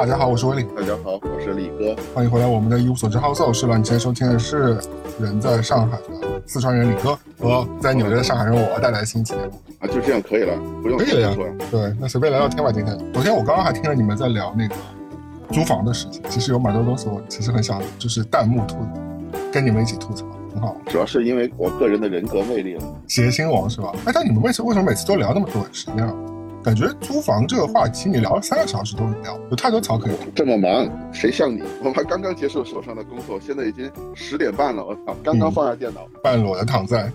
大家好，我是威利。大家好，我是李哥。欢迎回来，我们的一无所知 House 我是了。你现在收听的是人在上海的四川人李哥和在纽约的上海人我带来的新节目啊，就这样可以了，不用可以了呀。对，那随便聊聊天吧。今天，昨天我刚刚还听了你们在聊那个租房的事情，其实有蛮多东西我其实很想就是弹幕吐，跟你们一起吐槽，很好。主要是因为我个人的人格魅力了。谐星王是吧？哎，但你们为什为什么每次都聊那么短时间啊？感觉租房这个话题你聊了三个小时都能聊，有太多槽可以吐。这么忙，谁像你？我还刚刚结束手上的工作，现在已经十点半了。我操，刚刚放下电脑，半裸的躺在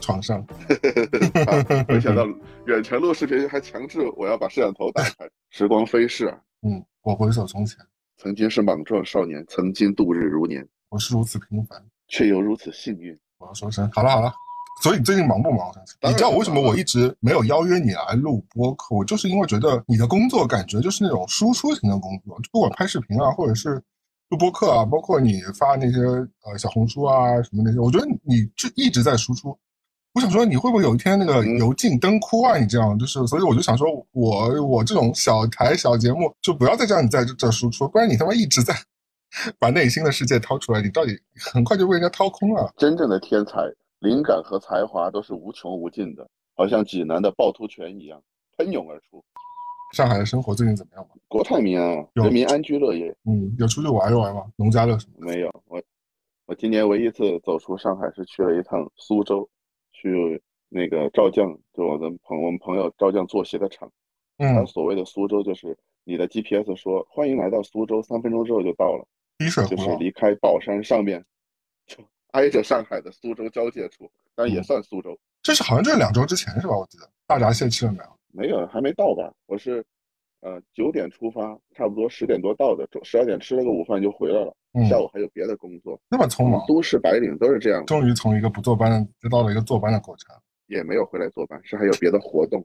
床上。啊没想到远程录视频还强制我要把摄像头打开。时光飞逝啊，嗯，我回首从前，曾经是莽撞少年，曾经度日如年，我是如此平凡。却又如此幸运。我要说声好了好了。所以你最近忙不忙？你知道我为什么我一直没有邀约你来录播客？我就是因为觉得你的工作感觉就是那种输出型的工作，就不管拍视频啊，或者是录播客啊，包括你发那些呃小红书啊什么那些，我觉得你就一直在输出。我想说，你会不会有一天那个嗯油尽灯枯啊？你这样就是，所以我就想说，我我这种小台小节目就不要再叫你在这这输出，不然你他妈一直在 把内心的世界掏出来，你到底很快就被人家掏空了。真正的天才，灵感和才华都是无穷无尽的，好像济南的趵突泉一样喷涌而出。上海的生活最近怎么样嘛？国泰民安啊，人民安居乐业。嗯，有出去玩一玩吗？农家乐什么？没有，我我今年唯一一次走出上海是去了一趟苏州，去那个赵将，就我的朋我们朋友赵将做鞋的厂。他嗯，所谓的苏州就是你的 GPS 说欢迎来到苏州，三分钟之后就到了，滴水湖就是离开宝山上面，就挨着上海的苏州交界处，但也嗯算苏州。这是好像这是两周之前是吧？我记得大闸蟹吃了没有？没有，还没到吧？我是，呃，九点出发，差不多十点多到的，十二点吃了个午饭就回来了。嗯，下午还有别的工作。那么匆忙，都市白领都是这样，终于从一个不坐班的得到了一个坐班的过程，也没有回来坐班，是还有别的活动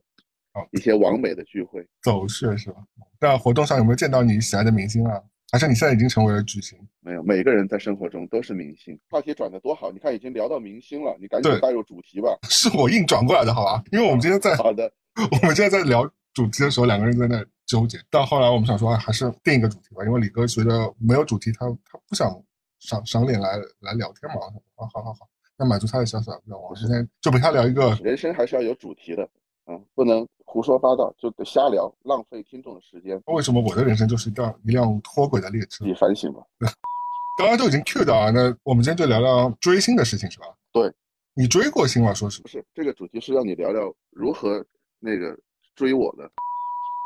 哦，一些完美的聚会。走穴是吧？那活动上有没有见到你喜爱的明星啊？还是你现在已经成为了巨星？没有，每个人在生活中都是明星。话题转的多好，你看已经聊到明星了，你赶紧带入主题吧。是我硬转过来的，好吧？因为我们今天在好的，我们现在在聊主题的时候，两个人在那纠结。到后来我们想说，哎还是定一个主题吧，因为李哥觉得没有主题，他他不想赏赏脸来来聊天嘛。啊，好好好，那满足他的小小愿望。我今天就陪他聊一个，人生还是要有主题的，嗯，不能胡说八道，就得瞎聊，浪费听众的时间。为什么我的人生就是一辆一辆脱轨的列车你？反省吧。刚刚都已经 Q 到啊，那我们今天就聊聊追星的事情，是吧？对，你追过星吗？说是不是这个主题是让你聊聊如何那个追我的。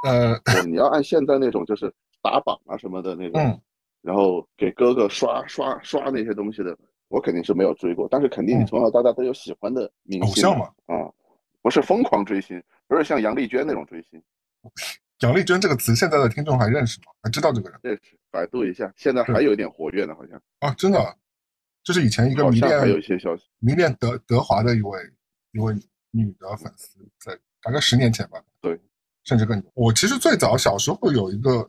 呃，你要按现在那种就是打榜啊什么的那种，嗯然后给哥哥刷刷刷那些东西的，我肯定是没有追过，但是肯定你嗯从小到大都有喜欢的明星偶像嘛啊，不是疯狂追星，不是像杨丽娟那种追星，杨丽娟这个词，现在的听众还认识吗？还知道这个人认识百度一下，现在还有一点活跃呢，好像啊？真的啊，就是以前一个迷恋还有一些消息，迷恋德德华的一位一位女的粉丝，在大概十年前吧，对，甚至更久。我其实最早小时候有一个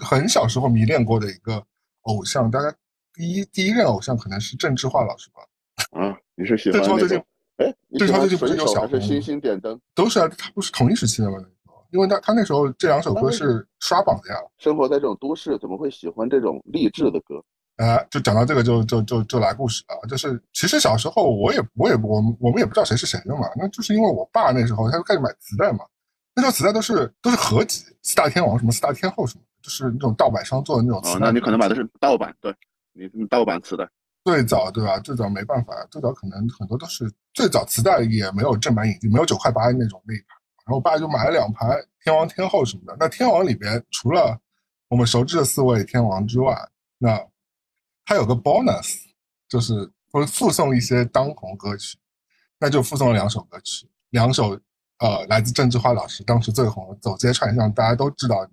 很小时候迷恋过的一个偶像，大概第一第一任偶像可能是郑智化老师吧，啊，你是喜欢那郑智化最近种？哎，你郑智化喜欢最近不是有小还是星星点灯？都是啊，他不是同一时期的吗？因为他他那时候这两首歌是刷榜的呀。生活在这种都市，怎么会喜欢这种励志的歌？呃，就讲到这个就就就就来故事了，就是其实小时候我也我也我们我们也不知道谁是谁的嘛，那就是因为我爸那时候他就开始买磁带嘛，那时候磁带都是都是合集，四大天王什么四大天后什么，就是那种盗版商做的那种磁哦，带。那你可能买的是盗版，对，你你盗版磁带。最早对吧？最早没办法，最早可能很多都是最早磁带也没有正版引进，没有九块八那种那一盘，然后我爸就买了两盘天王天后什么的。那天王里边除了我们熟知的四位天王之外，那它有个 bonus，就是会附送一些当红歌曲，那就附送了两首歌曲，两首呃来自郑智化老师当时最红《走街串巷》，大家都知道，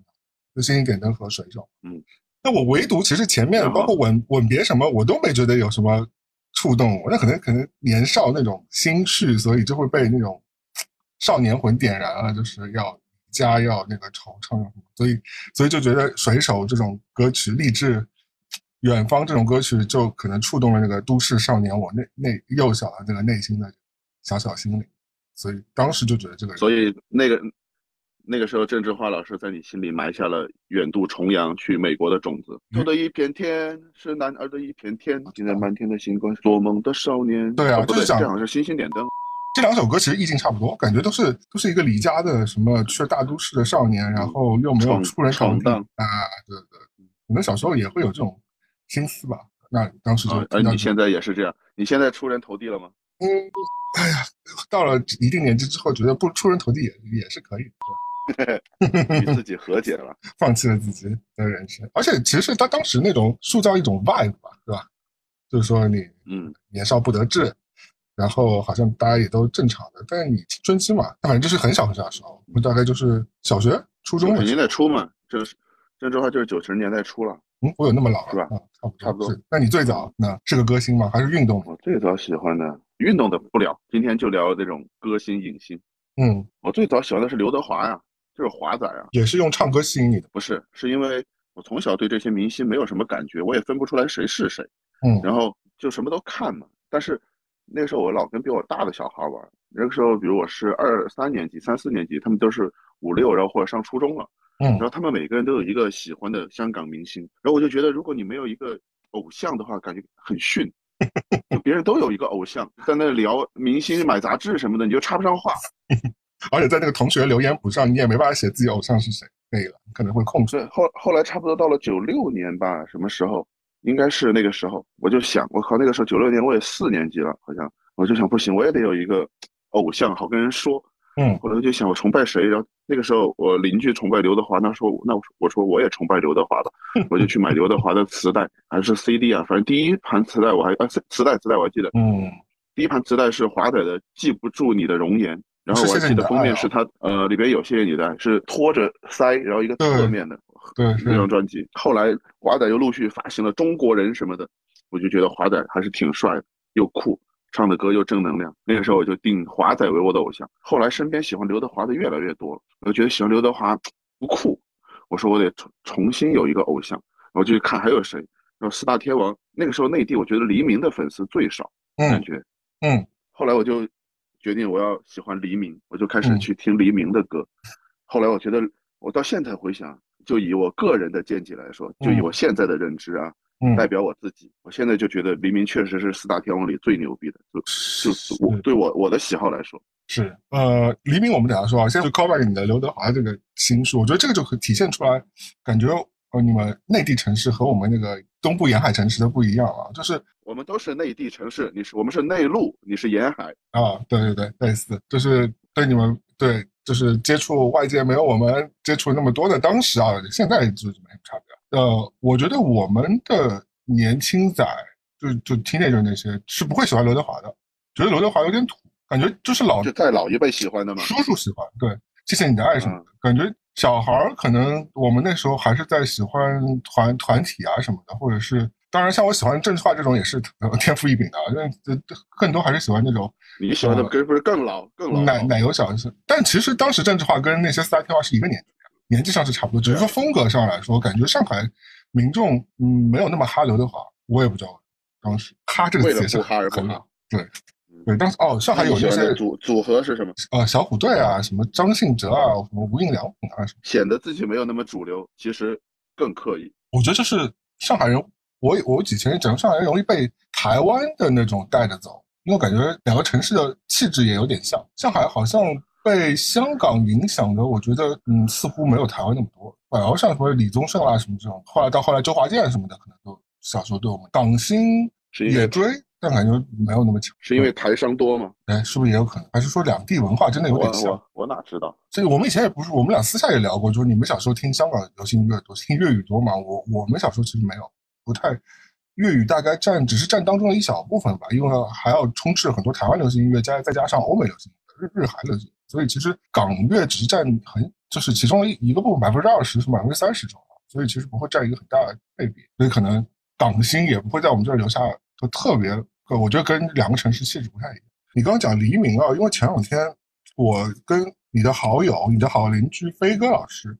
就《星星点灯》和《水手》。嗯，那我唯独其实前面包括吻吻别什么，我都没觉得有什么触动我。那可能可能年少那种心绪，所以就会被那种少年魂点燃了，就是要家要那个惆怅所以所以就觉得水手这种歌曲励志。远方这种歌曲就可能触动了那个都市少年我内内幼小的这个内心的小小心灵，所以当时就觉得这个所以那个那个时候郑智化老师在你心里埋下了远渡重洋去美国的种子。嗯我的一片天是男儿的一片天，现在满天的星光，做梦的少年。对啊哦对，就是讲这好像是星星点灯。这两首歌其实意境差不多，感觉都是都是一个离家的什么去了大都市的少年，然后又没有闯出人头地闯荡啊，对对，可能小时候也会有这种心思吧。那当时就啊，而你现在也是这样，你现在出人头地了吗？嗯，哎呀，到了一定年纪之后，觉得不出人头地也也是可以的，与自己和解了。放弃了自己的人生。而且其实他当时那种塑造一种 vibe 吧，对吧？就是说你嗯，年少不得志，然后好像大家也都正常的，但是你青春期嘛，反正就是很小很小的时候，我大概就是小学、初中九十年的初嘛，这是郑智化就是九十年代初了。嗯，我有那么老是吧啊，差不多。差不多。那你最早那是个歌星吗？还是运动？我最早喜欢的运动的不聊，今天就聊这种歌星影星。嗯，我最早喜欢的是刘德华呀，就是华仔啊，也是用唱歌吸引你的。不是，是因为我从小对这些明星没有什么感觉，我也分不出来谁是谁，嗯然后就什么都看嘛。但是那个时候我老跟比我大的小孩玩，那个时候比如我是二三年级、三四年级，他们都是五六，然后或者上初中了。嗯然后他们每个人都有一个喜欢的香港明星，然后我就觉得，如果你没有一个偶像的话，感觉很逊。就别人都有一个偶像，在那聊明星、买杂志什么的，你就插不上话。而且在那个同学留言簿上，你也没办法写自己偶像是谁，那个可能会控制。对，后后来差不多到了九六年吧，什么时候？应该是那个时候，我就想，我靠，那个时候九六年我也四年级了，好像，我就想不行，我也得有一个偶像，好跟人说。嗯后来我就想，我崇拜谁？然后那个时候我邻居崇拜刘德华，那说那我说我也崇拜刘德华的，我就去买刘德华的磁带还是 CD 啊，反正第一盘磁带我还啊磁磁带磁带我还记得，嗯第一盘磁带是华仔的《记不住你的容颜》，然后我记得封面是他呃里边有谢谢你的爱，是拖着腮，然后一个侧面的对那张，专辑。后来华仔又陆续发行了《中国人》什么的，我就觉得华仔还是挺帅的，又酷，唱的歌又正能量。那个时候我就定华仔为我的偶像。后来身边喜欢刘德华的越来越多了，我就觉得喜欢刘德华不酷，我说我得重重新有一个偶像，我就去看还有谁。然后四大天王，那个时候内地我觉得黎明的粉丝最少，感嗯觉。嗯后来我就决定我要喜欢黎明，我就开始嗯。去听黎明的歌。后来我觉得，我到现在回想，就以我个人的见解来说，就以嗯。我现在的认知啊，嗯，代表我自己，我现在就觉得黎明确实是四大天王里最牛逼的，就就是我。对我我的喜好来说，是呃，黎明我们等下说啊，先就 call back 你的刘德华这个心术，我觉得这个就可体现出来，感觉呃你们内地城市和我们那个东部沿海城市的不一样啊，就是我们都是内地城市，你是我们是内陆，你是沿海，啊，对对对，类似，就是对你们对，就是接触外界没有我们接触那么多的，当时啊，现在就是没什么差别。呃，我觉得我们的年轻仔，就就 teenager 那些是不会喜欢刘德华的，觉得刘德华有点土，感觉就是老就在老一辈喜欢的嘛。叔叔喜欢，对，谢谢你的爱什么的，感觉小孩儿可能我们那时候还是在喜欢团团体啊什么的，或者是当然像我喜欢郑智化这种也是呃天赋异禀的啊，但这更多还是喜欢那种你喜欢的歌不是更老更老奶奶油小子，但其实当时郑智化跟那些四大天王是一个年纪，年纪上是差不多，只是说风格上来说，感觉上海民众嗯没有那么哈刘德华，我也不知道当时哈这个词也是不哈而不哈，对对，当时哦上海有那你喜那些组组合是什么？呃小虎队啊，什么张信哲啊，什么无印良品啊什么，显得自己没有那么主流，其实更刻意。我觉得这是上海人，我我以前整个上海人容易被台湾的那种带着走，因为我感觉两个城市的气质也有点像。上海好像被香港影响的，我觉得嗯似乎没有台湾那么多。反而像什么李宗盛啊什么这种，后来到后来周华健什么的，可能都小时候对我们港星也追，但感觉没有那么强。是因为台商多吗？哎，是不是也有可能？还是说两地文化真的有点像？我我哪知道？这个我们以前也不是，我们俩私下也聊过，就是你们小时候听香港流行音乐多，听粤语多吗？我我们小时候其实没有，不太粤语大概占只是占当中的一小部分吧，因为还要充斥很多台湾流行音乐，加再加上欧美流行、日日韩流行，所以其实港乐只是占很就是其中一一个部分百分之二十，是百分之三十左右，所以其实不会占一个很大的配比，所以可能港星也不会在我们这儿留下就特别，我觉得跟两个城市气质不太一样。你刚刚讲黎明啊，因为前两天我跟你的好友、你的好邻居飞哥老师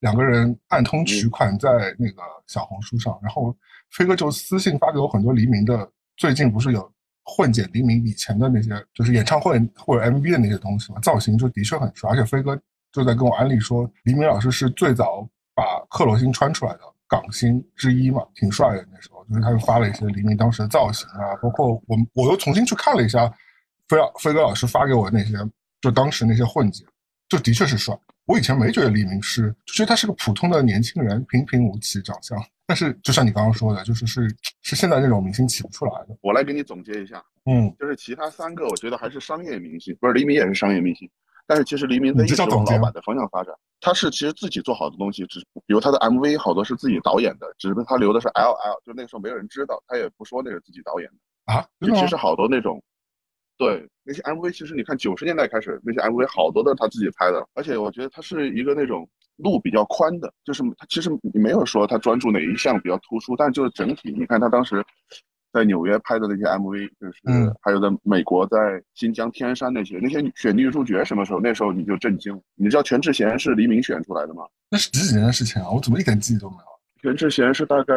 两个人暗通取款在那个小红书上，然后飞哥就私信发给我很多黎明的，最近不是有混剪黎明以前的那些，就是演唱会或者 MV 的那些东西嘛，造型就的确很帅，而且飞哥就在跟我安利说，黎明老师是最早把克罗心穿出来的港星之一嘛，挺帅的那时候。就是他又发了一些黎明当时的造型啊，包括我我又重新去看了一下飞飞哥老师发给我的那些，就当时那些混剪，就的确是帅。我以前没觉得黎明是，就觉得他是个普通的年轻人，平平无奇长相。但是就像你刚刚说的，就是是是现在这种明星起不出来的。我来给你总结一下，嗯，就是其他三个我觉得还是商业明星，不是黎明也是商业明星，但是其实黎明在一直往老板的方向发展。他是其实自己做好的东西，只比如他的 MV 好多是自己导演的，只是他留的是 LL，就那个时候没有人知道，他也不说那是自己导演的啊。就其实好多那种。对那些 MV，其实你看九十年代开始那些 MV 好多都是他自己拍的，而且我觉得他是一个那种路比较宽的，就是他其实没有说他专注哪一项比较突出，但就是整体，你看他当时在纽约拍的那些 MV，就是还有在美国在新疆天山那些那些选女主角什么时候？那时候你就震惊，你知道全智贤是黎明选出来的吗？那是几几年的事情啊？我怎么一点记忆都没有？全智贤是大概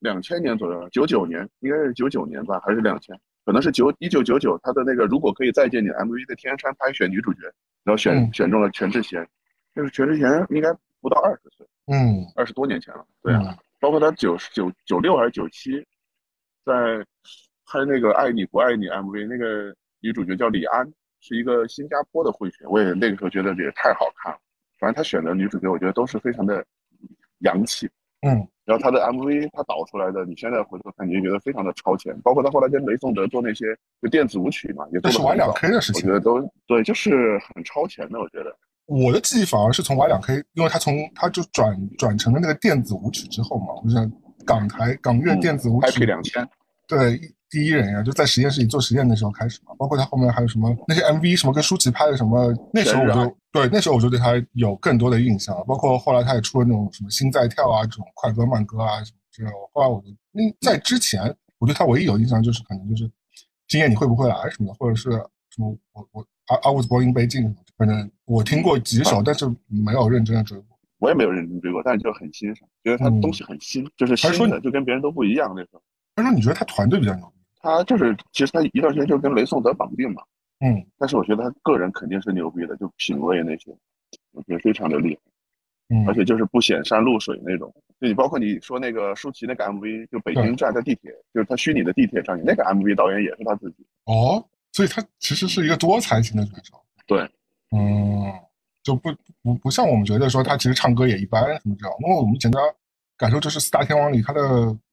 两千年左右，九九年应该是九九年吧，还是两千？可能是九一九九九，他的那个如果可以再见你 MV 在天山拍选女主角，然后选选中了全智贤，就是全智贤应该不到二十岁，嗯，二十多年前了，对啊，包括他九九九六还是九七，在拍那个爱你不爱你 MV，那个女主角叫李安，是一个新加坡的混血，我也那个时候觉得也太好看了，反正他选的女主角我觉得都是非常的洋气，嗯。然后他的 MV 他导出来的，你现在回头看，你就觉得非常的超前。包括他后来跟雷颂德做那些就电子舞曲嘛，也都是 Y 两 K 的事情。我觉得都对，就是很超前的。我觉得我的记忆反而是从 Y 两 K，因为他从他就转转成了那个电子舞曲之后嘛，我想港台港乐电子舞曲。两千。对，第一人呀，就在实验室里做实验的时候开始嘛。包括他后面还有什么那些 MV，什么跟舒淇拍的什么，那时候我就对那时候我就对他有更多的印象。包括后来他也出了那种什么心在跳啊，这种快歌慢歌啊什么之类的。后来我就，那，在之前我对他唯一有印象就是可能就是今夜你会不会来什么的，或者是什么我我 I I was born in Beijing，反正我听过几首，但是没有认真的追过。我也没有认真追过，但是就很欣赏，觉得他东西很新，就是新的，就跟别人都不一样那时候。他说：“你觉得他团队比较牛？他就是，其实他一段时间就跟雷颂德绑定嘛。嗯，但是我觉得他个人肯定是牛逼的，就品味那些，我觉得非常的厉害。嗯，而且就是不显山露水那种。就你包括你说那个舒淇那个 MV，就北京站在地铁，就是他虚拟的地铁上，那个 MV 导演也是他自己。哦，所以他其实是一个多才型的选手。对，嗯，就不不不像我们觉得说他其实唱歌也一般什么这样，因为我们觉得。”感受就是四大天王里他的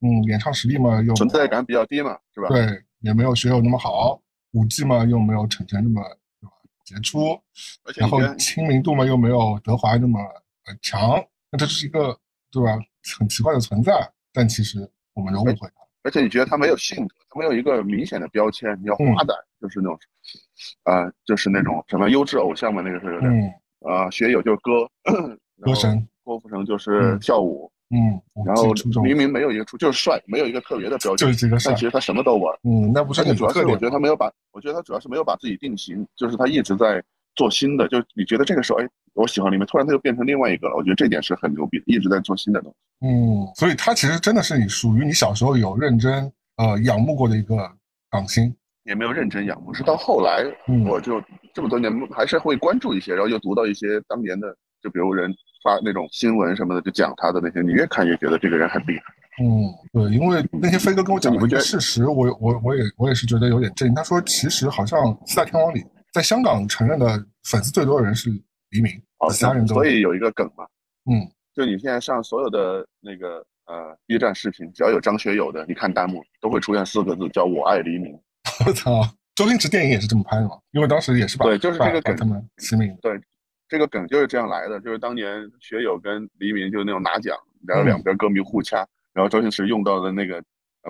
嗯演唱实力嘛，又存在感比较低嘛，是吧？对，也没有学友那么好，舞技嘛又没有陈晨那么杰出，然后亲民度嘛又没有德华那么强，那这是一个对吧？很奇怪的存在。但其实我们都误会他。而且你觉得他没有性格，他没有一个明显的标签，你要花旦就是那种，啊，就是那种什么优质偶像嘛，那个是有点，啊，学友就是歌歌神，郭富城就是跳舞。嗯，然后明明没有一个出，就是帅，没有一个特别的标准，就是这个帅。但其实他什么都玩。嗯，那不是你主要是我觉得他没有把，我觉得他主要是没有把自己定型，就是他一直在做新的。就你觉得这个时候，哎，我喜欢里面，突然他又变成另外一个了。我觉得这点是很牛逼的，一直在做新的东西。嗯，所以他其实真的是你属于你小时候有认真呃仰慕过的一个港星，也没有认真仰慕，是到后来我就这么多年还是会关注一些，然后又读到一些当年的，就比如人。发那种新闻什么的，就讲他的那些，你越看越觉得这个人很厉害。嗯，对，因为那些飞哥跟我讲一个事实，我我我也我也是觉得有点震惊。他说，其实好像四大天王里，在香港承认的粉丝最多的人是黎明，其他人都。所以有一个梗嘛，嗯，就你现在上所有的那个呃 B 站视频，只要有张学友的，你看弹幕都会出现四个字，叫我爱黎明。我操，周星驰电影也是这么拍的嘛？因为当时也是把对，就是这个梗他们齐名。对。这个梗就是这样来的，就是当年学友跟黎明就那种拿奖，然后两边歌迷互掐，然后周星驰用到的那个《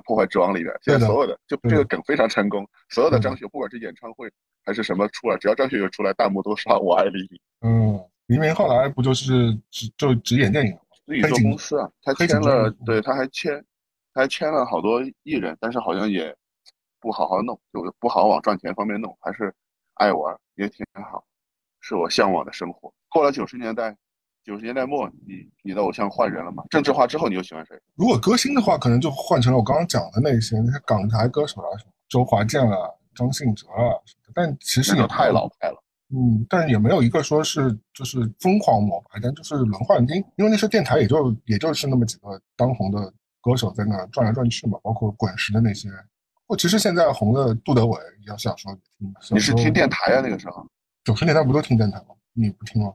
破坏之王》里边，现在所有的就这个梗非常成功，所有的张学不管是演唱会还是什么出来，只要张学友出来，弹幕都刷我爱黎明。嗯，黎明后来不就是只就只演电影吗？自己做公司啊，他签了，对，他还签，他还签了好多艺人，但是好像也不好好弄，就不好往赚钱方面弄，还是爱玩，也挺好。是我向往的生活。过了九十年代，九十年代末，你你的偶像换人了吗？政治化之后，你又喜欢谁？如果歌星的话，可能就换成了我刚刚讲的那些那些港台歌手啊，什么周华健啊、张信哲啊。但其实也太老派了。嗯，但也没有一个说是就是疯狂膜拜，但就是轮换听，因为那时候电台也就也就是那么几个当红的歌手在那转来转去嘛，包括滚石的那些。我其实现在红的杜德伟，要想说听。你是听电台啊？那个时候九十年代不都听电台吗？你不听吗？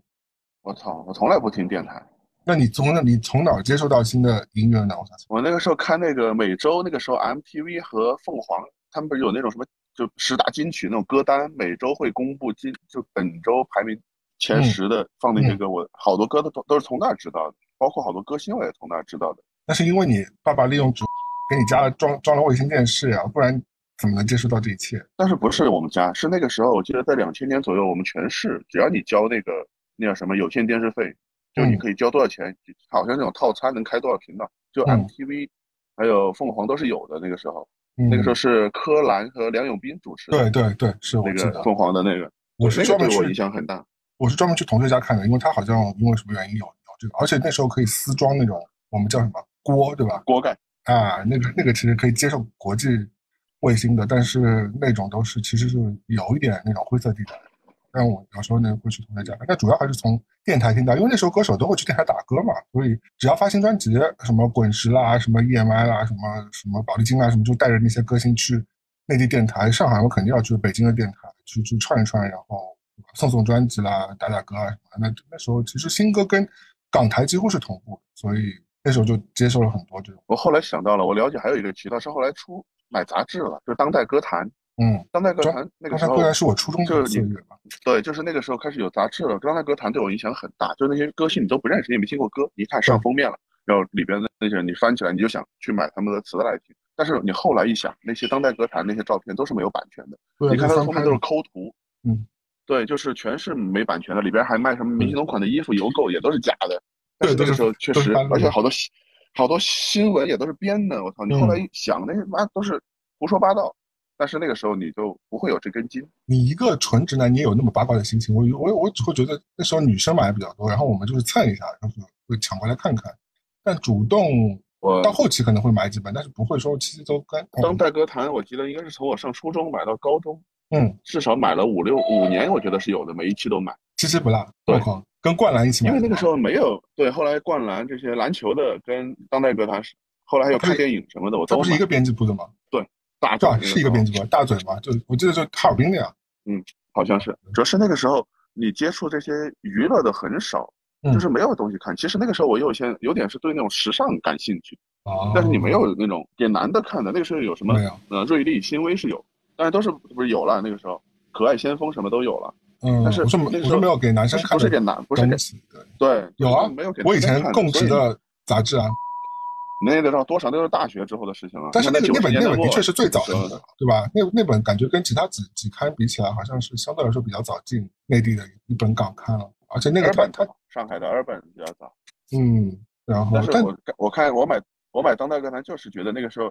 我操，我从来不听电台。那你从那你从哪儿接受到新的音乐呢？我想我那个时候看那个每周那个时候 MTV 和凤凰，他们不是有那种什么就十大金曲那种歌单，每周会公布今就本周排名前十的放那些歌，我好多歌都都是从那儿知道的，包括好多歌星我也从那儿知道的。那是因为你爸爸利用主。给你家装装了卫星电视呀，不然怎么能接触到这一切？但是不是我们家，是那个时候，我记得在两千年左右，我们全市只要你交那个那叫什么有线电视费，就你可以交多少钱，好像那种套餐能开多少频道，就 MTV，还有凤凰都是有的。那个时候，那个时候是柯蓝和梁永斌主持。对对对，是那个凤凰的那个，我是专门对我影响很大。我是专门去同学家看的，因为他好像因为什么原因有有这个，而且那时候可以私装那种我们叫什么锅，对吧？锅盖。啊，那个那个其实可以接受国际卫星的，但是那种都是其实是有一点那种灰色地带。但我有时候呢会去同学家，但主要还是从电台听到，因为那时候歌手都会去电台打歌嘛，所以只要发新专辑，什么滚石啦，什么 EMI 啦，什么什么宝丽金啊，什么就带着那些歌星去内地电台，上海我肯定要去北京的电台去去串一串，然后送送专辑啦，打打歌啊什么。那那时候其实新歌跟港台几乎是同步，所以。那时候就接受了很多这种。我后来想到了，我了解还有一个渠道是后来出买杂志了，就是《当代歌坛》。嗯，当代歌坛那个时候，歌坛是我初中就是你对，就是那个时候开始有杂志了。当代歌坛对我影响很大，就那些歌星你都不认识，你也没听过歌，一看上封面了，然后里边的那些你翻起来，你就想去买他们的磁带来听。但是你后来一想，那些当代歌坛那些照片都是没有版权的，你看它的封面都是抠图。嗯，对，就是全是没版权的，里边还卖什么明星同款的衣服、邮购也都是假的。但是那个时候确实，而且好多。好多新闻也都是编的，我操！你后来一想，那妈都是胡说八道。但是那个时候你就不会有这根筋。你一个纯直男，你也有那么八卦的心情？我我我只会觉得那时候女生买的比较多，然后我们就是蹭一下，然后会抢过来看看。但主动，我到后期可能会买几本，但是不会说期期都跟。当代歌坛，我记得应该是从我上初中买到高中，嗯，至少买了五六五年，我觉得是有的，每一期都买，期期不落。对。跟灌篮一起买，因为那个时候没有对，后来灌篮这些篮球的跟当代歌坛是，后来还有看电影什么的，我都不是一个编辑部的吗？对，大嘴是一个编辑部，大嘴嘛，就我记得就哈尔滨的呀。嗯，好像是，主要是那个时候你接触这些娱乐的很少，就是没有东西看。其实那个时候我有些有点是对那种时尚感兴趣，但是你没有那种给男的看的。那个时候有什么？呃，瑞丽、新威是有，但是都是不是有了？那个时候可爱先锋什么都有了。嗯，但是我说我说没有给男生看，不是给男，不是给对，有啊，没有给。我以前供职的杂志啊，那个多少都是大学之后的事情了。但是那个那本那本的确是最早的，对吧？那那本感觉跟其他几几刊比起来，好像是相对来说比较早进内地的一本港刊了。而且那个本它上海的二本比较早。嗯，然后但是我我看我买我买当代歌坛就是觉得那个时候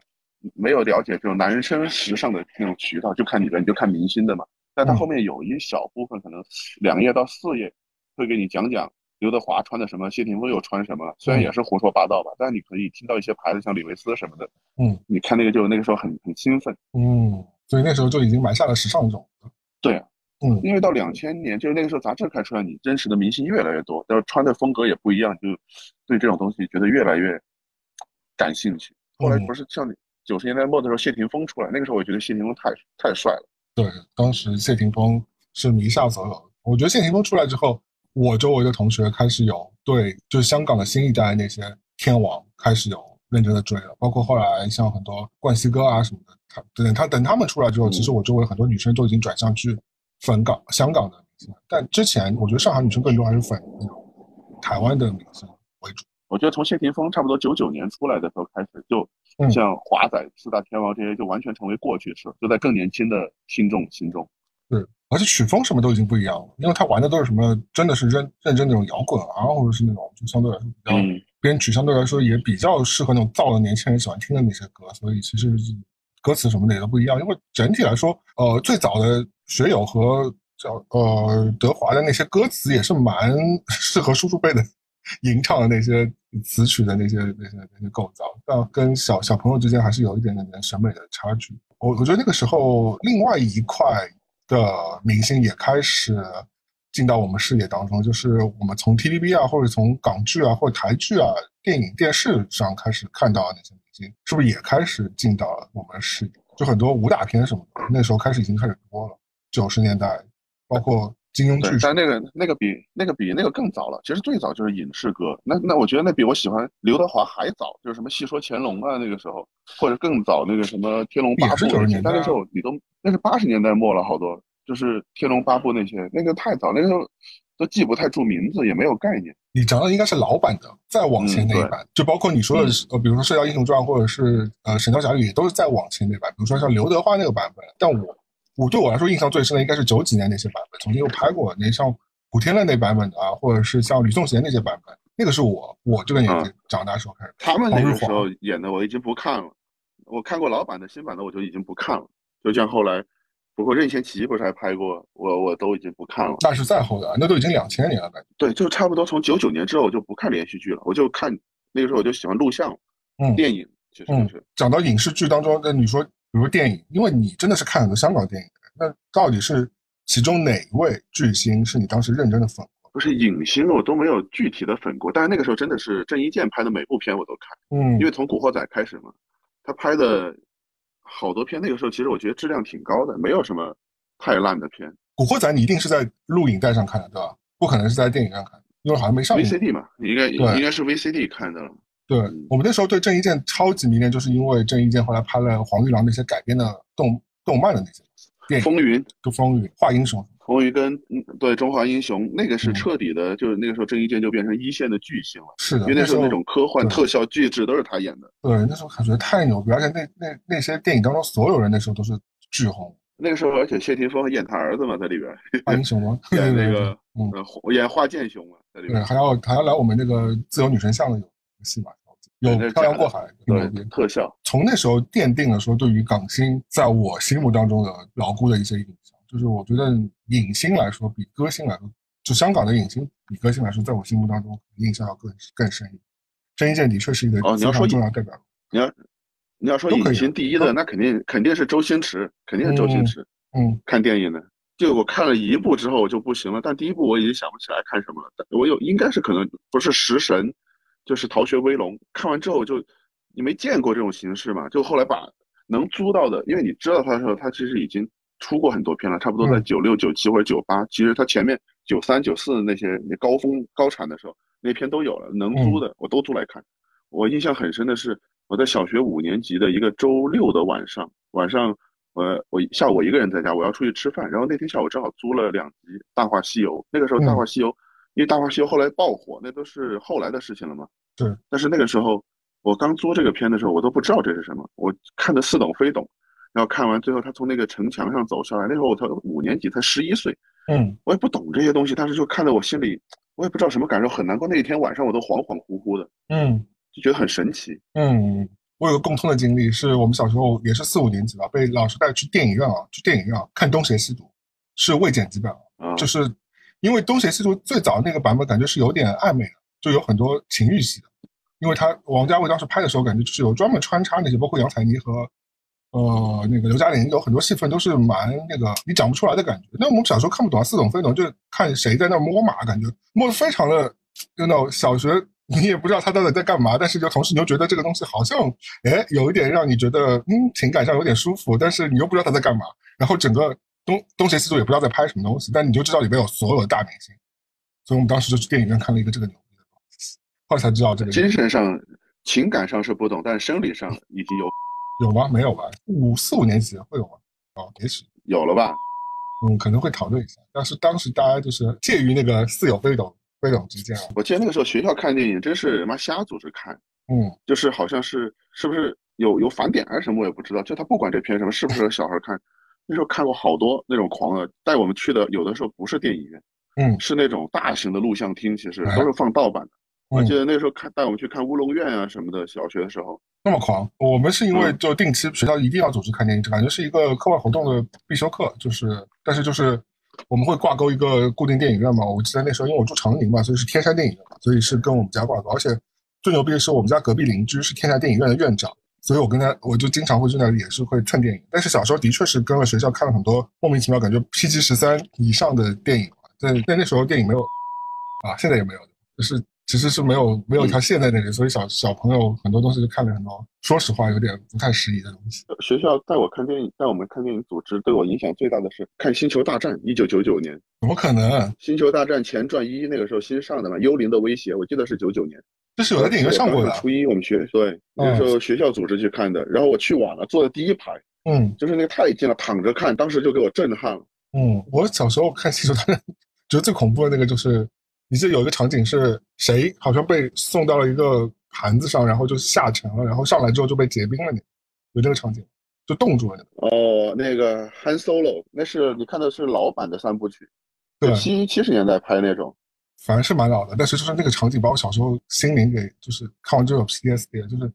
没有了解这种男生时尚的那种渠道，就看女的，你就看明星的嘛。但他后面有一小部分，可能两页到四页，会给你讲讲刘德华穿的什么，谢霆锋又穿什么。虽然也是胡说八道吧，但你可以听到一些牌子，像李维斯什么的。嗯，你看那个就那个时候很很兴奋。嗯，所以那时候就已经埋下了时尚种子。对，嗯，因为到两千年，就是那个时候杂志开出来，你认识的明星越来越多，然后穿的风格也不一样，就对这种东西觉得越来越感兴趣。后来不是像九十年代末的时候，谢霆锋出来，那个时候我觉得谢霆锋太太帅了。对，当时谢霆锋是迷下所有。我觉得谢霆锋出来之后，我周围的同学开始有对，就是香港的新一代那些天王开始有认真的追了。包括后来像很多冠希哥啊什么的，他等他等他们出来之后，其实我周围很多女生都已经转向去粉港、香港的明星。但之前我觉得上海女生更多还是粉那种台湾的明星为主。我觉得从谢霆锋差不多九九年出来的时候开始就。像华仔、四大天王这些就完全成为过去式，就在更年轻的听众心中。对，而且曲风什么都已经不一样了，因为他玩的都是什么，真的是认认真那种摇滚啊，或者是那种就相对来说比较编曲，相对来说也比较适合那种燥的年轻人喜欢听的那些歌，所以其实歌词什么的也都不一样。因为整体来说，呃，最早的学友和叫呃德华的那些歌词也是蛮 适合叔叔辈的。吟唱的那些词曲的那些那些那些构造，但跟小小朋友之间还是有一点点审美的差距。我我觉得那个时候，另外一块的明星也开始进到我们视野当中，就是我们从 TVB 啊，或者从港剧啊，或者台剧啊、电影、电视上开始看到那些明星，是不是也开始进到了我们视野？就很多武打片什么的，那时候开始已经开始多了。九十年代，包括金庸剧，但那个那个比那个比那个更早了。其实最早就是影视歌，那那我觉得那比我喜欢刘德华还早，就是什么戏说乾隆啊那个时候，或者更早那个什么天龙八部九十年代，但那时候你都那是八十年代末了，好多就是天龙八部那些，那个太早，那个时候都记不太住名字，也没有概念。你讲的应该是老版的，再往前那一版，就包括你说的，呃，比如说《射雕英雄传》或者是呃《神雕侠侣》，也都是再往前那版。比如说像刘德华那个版本，但我。我对我来说印象最深的应该是九几年那些版本，曾经有拍过那像古天乐那版本的啊，或者是像吕颂贤那些版本，那个是我我这个年纪长大时候开始。他们那个时候演的我已经不看了，我看过老版的新版的我就已经不看了。就像后来，不过任贤齐不是还拍过，我我都已经不看了。那是再后的，那都已经两千年了感觉。对，就差不多从九九年之后我就不看连续剧了，我就看那个时候我就喜欢录像，嗯，电影其实是。讲到影视剧当中，那你说。比如电影，因为你真的是看很多香港电影，那到底是其中哪一位巨星是你当时认真的粉过？不是影星，我都没有具体的粉过。但是那个时候真的是郑伊健拍的每部片我都看，嗯，因为从《古惑仔》开始嘛，他拍的好多片，那个时候其实我觉得质量挺高的，没有什么太烂的片。《古惑仔》你一定是在录影带上看的，对吧？不可能是在电影上看，因为好像没上 VCD 嘛，应该应该是 VCD 看的。对我们那时候对郑伊健超级迷恋，就是因为郑伊健后来拍了黄玉郎那些改编的动动漫的那些电影，风云跟风云画英雄，风云跟对中华英雄那个是彻底的，就是那个时候郑伊健就变成一线的巨星了。是的，因为那时候那种科幻特效巨制都是他演的。对，那时候感觉太牛逼，而且那那那些电影当中所有人那时候都是巨红。那个时候，而且谢霆锋演他儿子嘛，在里边画英雄吗？演那个嗯，演画剑雄嘛，在里边。对，还要还要来我们那个自由女神像的有戏嘛。有漂洋过海，对特效。从那时候奠定了说，对于港星在我心目当中的牢固的一些印象，就是我觉得影星来说，比歌星来说，就香港的影星比歌星来说，在我心目当中印象要更更深一点。郑伊健的确是一个非常重要代表。你要你要说影星第一的，那肯定肯定是周星驰，肯定是周星驰。嗯，看电影的，就我看了一部之后我就不行了，但第一部我已经想不起来看什么了。我有应该是可能不是食神。就是《逃学威龙》，看完之后就你没见过这种形式嘛？就后来把能租到的，因为你知道他的时候，他其实已经出过很多片了，差不多在九六、九七或者九八。其实他前面九三、九四那些那高峰高产的时候，那片都有了，能租的我都租来看。我印象很深的是，我在小学五年级的一个周六的晚上，晚上我我下午我一个人在家，我要出去吃饭，然后那天下午正好租了两集《大话西游》，那个时候《大话西游》。因为《大话西游》后来爆火，那都是后来的事情了嘛。对。但是那个时候，我刚租这个片的时候，我都不知道这是什么，我看的似懂非懂。然后看完最后，他从那个城墙上走下来，那时候我才五年级，才十一岁。嗯。我也不懂这些东西，但是就看得我心里，我也不知道什么感受，很难过。那一天晚上，我都恍恍惚惚的。嗯。就觉得很神奇。嗯。我有个共通的经历，是我们小时候也是四五年级吧，被老师带去电影院啊，去电影院啊看《东邪西毒》，是未剪辑版啊，就是。因为《东邪西毒》最早那个版本感觉是有点暧昧的，就有很多情欲戏的。因为他王家卫当时拍的时候，感觉就是有专门穿插那些，包括杨采妮和呃那个刘嘉玲，有很多戏份都是蛮那个你讲不出来的感觉。那我们小时候看不懂，似懂非懂，就看谁在那摸马，感觉摸得非常的就那种小学，你也不知道他到底在干嘛，但是就同时你又觉得这个东西好像哎有一点让你觉得嗯情感上有点舒服，但是你又不知道他在干嘛，然后整个。东东邪西毒也不知道在拍什么东西，但你就知道里面有所有的大明星，所以我们当时就去电影院看了一个这个牛逼的东西，后来才知道这个。精神上、情感上是不懂，但是生理上已经有有吗？没有吧？五四五年级会有吗？哦，也许有了吧？嗯，可能会讨论一下。但是当时大家就是介于那个似有非懂、非懂之间啊。我记得那个时候学校看电影真是妈瞎组织看，嗯，就是好像是是不是有有返点还是什么，我也不知道。就他不管这片什么适不适合小孩看。那时候看过好多那种狂热，带我们去的有的时候不是电影院，嗯，是那种大型的录像厅，其实都是放盗版的。我记得那时候看带我们去看《乌龙院》啊什么的，小学的时候那么狂。我们是因为就定期学校一定要组织看电影，感觉是一个课外活动的必修课。就是，但是就是我们会挂钩一个固定电影院嘛。我记得那时候因为我住长宁嘛，所以是天山电影院，所以是跟我们家挂钩。而且最牛逼的是我们家隔壁邻居是天下电影院的院长。所以，我跟他，我就经常会去那里，也是会蹭电影。但是小时候的确是跟了学校看了很多莫名其妙、感觉 PG 十三以上的电影，在在那时候电影没有啊，现在也没有，就是其实是没有没有一条线在那里，所以小小朋友很多东西就看了很多，说实话有点不太适宜的东西。学校带我看电影，带我们看电影组织对我影响最大的是看《星球大战》，一九九九年，怎么可能？《星球大战前传一》那个时候新上的嘛，《幽灵的威胁》，我记得是九九年。这是有在电影院上过的。初一我们学对，那时候学校组织去看的，然后我去晚了，坐在第一排，嗯就是那个太近了，躺着看，当时就给我震撼了。嗯，我小时候看《星球大战》，觉得最恐怖的那个就是，你记得有一个场景是谁好像被送到了一个盘子上，然后就下沉了，然后上来之后就被结冰了，那有这个场景，就冻住了。哦，那个 Han Solo，那是你看的是老版的三部曲，对，七七十年代拍那种。反正是蛮老的，但是就是那个场景把我小时候心灵给就是看完之后有 PTSD，就是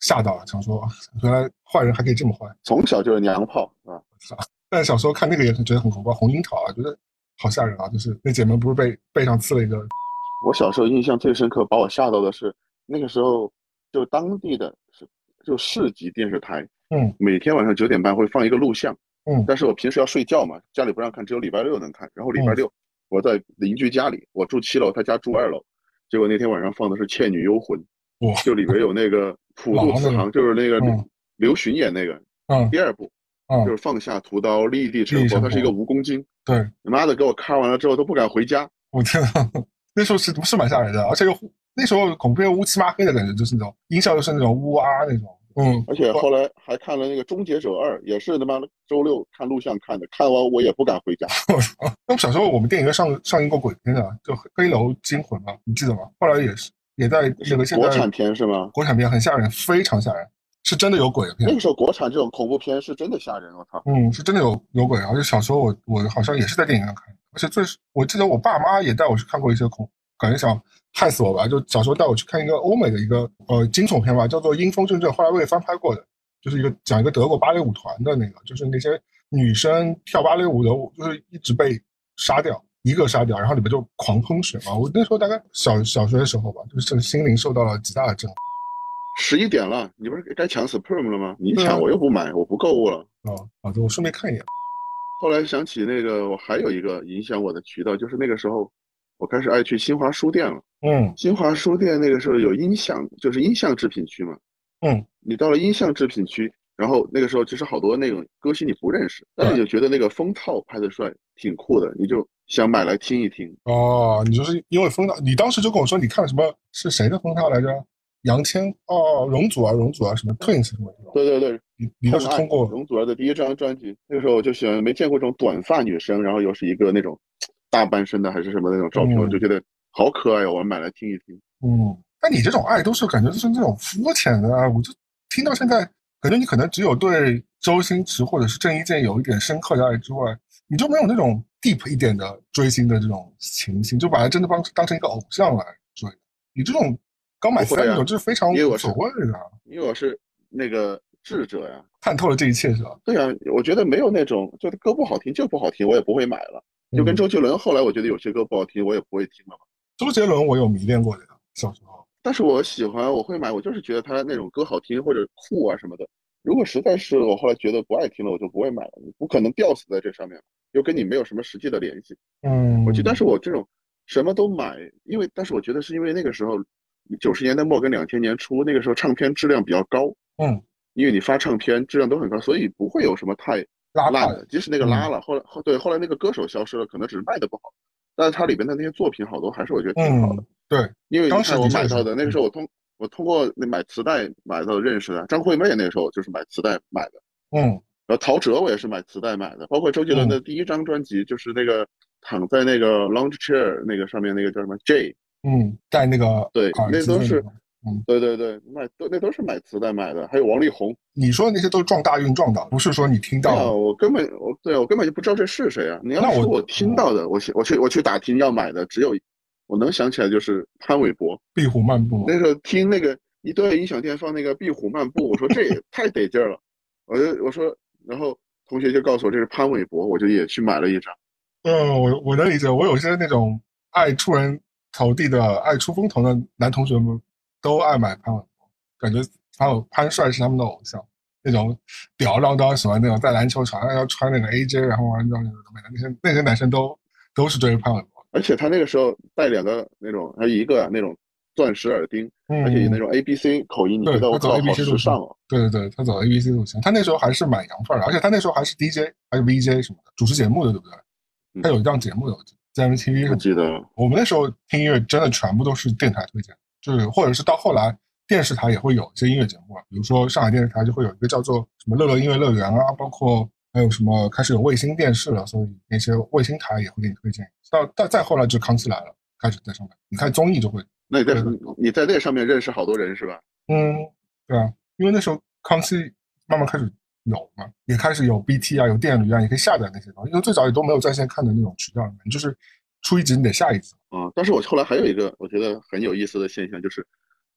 吓到了，想说啊原来坏人还可以这么坏。从小就是娘炮啊，是吧？但小时候看那个也是觉得很恐怖，红樱桃啊，觉得好吓人啊！就是那姐们不是被背上刺了一个，我小时候印象最深刻，把我吓到的是那个时候就当地的是就市级电视台，嗯每天晚上九点半会放一个录像，嗯但是我平时要睡觉嘛，家里不让看，只有礼拜六能看。然后礼拜六我在邻居家里，我住七楼，他家住二楼，结果那天晚上放的是《倩女幽魂》，哇，就里边有那个普渡慈航，就是那个嗯刘巡演那个嗯第二部，嗯就是放下屠刀立地成佛，他是一个蜈蚣精，对，你妈的给我看完了之后都不敢回家。我天呐，那时候是是蛮吓人的，而且又那时候恐怖片乌漆嘛黑的感觉，就是那种音效又是那种呜啊那种，嗯，而且后来还看了那个《终结者二》，也是他妈的周六看录像看的，看完我也不敢回家。那么小时候我们电影院上上映过鬼片的，就《黑楼惊魂》嘛，你记得吗？后来也是也在那个现在国产片是吗？国产片很吓人，非常吓人，是真的有鬼的片那。个时候国产这种恐怖片是真的吓人，我操！嗯，是真的有有鬼，而且小时候我我好像也是在电影院看，而且最我记得我爸妈也带我去看过一些恐，感觉想害死我吧，就小时候带我去看一个欧美的一个呃惊悚片吧，叫做《阴风阵阵》，后来我也翻拍过的，就是一个讲一个德国芭蕾舞团的那个，就是那些女生跳芭蕾舞的，就是一直被杀掉，一个杀掉，然后里面就狂喷水嘛。我那时候大概小小学的时候吧，就是心灵受到了极大的震撼。十一点了，你不是该抢 Supreme 了吗？你抢我又不买，我不购物了。啊，好的，我顺便看一眼。后来想起那个，我还有一个影响我的渠道，就是那个时候我开始爱去新华书店了。嗯新华书店那个时候有音像，就是音像制品区嘛。嗯，你到了音像制品区，然后那个时候其实好多那种歌星你不认识，但是你就觉得那个封套拍的帅，挺酷的，你就想买来听一听。哦，你就是因为封套，你当时就跟我说你看什么是谁的封套来着？杨千哦，容祖啊，容祖啊，什么 Twins 什么的。对对对，你你都是通过容祖儿的第一张专辑，那个时候我就喜欢，没见过这种短发女生，然后又是一个那种大半身的还是什么那种照片，嗯我就觉得好可爱哦，我买来听一听。嗯，那你这种爱都是感觉就是那种肤浅的啊，我就听到现在，感觉你可能只有对周星驰或者是郑伊健有一点深刻的爱之外，你就没有那种 deep 一点的追星的这种情形，就把他真的当当成一个偶像来追。你这种刚买不会啊三那种，就是非常无所谓的，因为我是那个智者呀，看透了这一切是吧？对呀，我觉得没有那种就歌不好听就不好听，我也不会买了。就跟嗯周杰伦后来我觉得有些歌不好听，我也不会听了嘛。周杰伦我有迷恋过的，小时候。但是我喜欢，我会买，我就是觉得他那种歌好听或者酷啊什么的。如果实在是我后来觉得不爱听了，我就不会买了。你不可能吊死在这上面，又跟你没有什么实际的联系。嗯，我记得，但是我这种什么都买，因为但是我觉得是因为那个时候九十年代末跟两千年初那个时候唱片质量比较高，嗯，因为你发唱片质量都很高，所以不会有什么太拉胯烂的。即使那个拉了，后来后对后来那个歌手消失了，可能只是卖的不好，但是它里边的那些作品好多还是我觉得挺好的。嗯，对，因为当时我买到的那个时候我通我通过那买磁带买到认识的张惠妹，那个时候就是买磁带买的。嗯然后陶喆我也是买磁带买的，包括周杰伦的第一张专辑，就是那个躺在那个 lounge chair 那个上面那个叫什么 J，嗯，在那个对那都是嗯，对对对，买都那都是买磁带买的，还有王力宏。你说的那些都是撞大运撞到，不是说你听到。我根本我对啊我根本就不知道这是谁啊！你要说我听到的，我去我去我去打听要买的，只有我能想起来就是潘玮柏。壁虎漫步，那时候听那个一对音响店放那个《壁虎漫步》，我说这也太得劲儿了，我就我说，然后同学就告诉我这是潘玮柏，我就也去买了一张。嗯，我我能理解。我有些那种爱出人头地的、爱出风头的男同学们，都爱买潘玮柏，感觉还有潘帅是他们的偶像。那种吊儿郎当，喜欢那种在篮球场上要穿那个 AJ，然后玩那种那些那些男生都都是 Daft Punk。而且他那个时候戴两个那种，还有一个那种钻石耳钉，而且有那种 A B C 口音，你觉得我靠，好时尚哦。对对对，他走 A B C 路线，他那时候还是蛮洋范儿的，而且他那时候还是 D J，还是 V J 什么的，主持节目的，对不对？他有一档节目的，在 M T V 我记得。我们那时候听音乐真的全部都是电台推荐，就是或者是到后来电视台也会有一些音乐节目，比如说上海电视台就会有一个叫做什么乐乐音乐乐园啊，包括。还有什么开始有卫星电视了，所以那些卫星台也会给你推荐。到到再后来就康熙来了，开始在上面，你看综艺就会。那你在你在那上面认识好多人是吧？嗯，对啊，因为那时候康熙慢慢开始有嘛，也开始有 BT 啊，有电驴啊，也可以下载那些东西。因为最早也都没有在线看的那种渠道，你就是出一集你得下一集。啊，但是我后来还有一个我觉得很有意思的现象，就是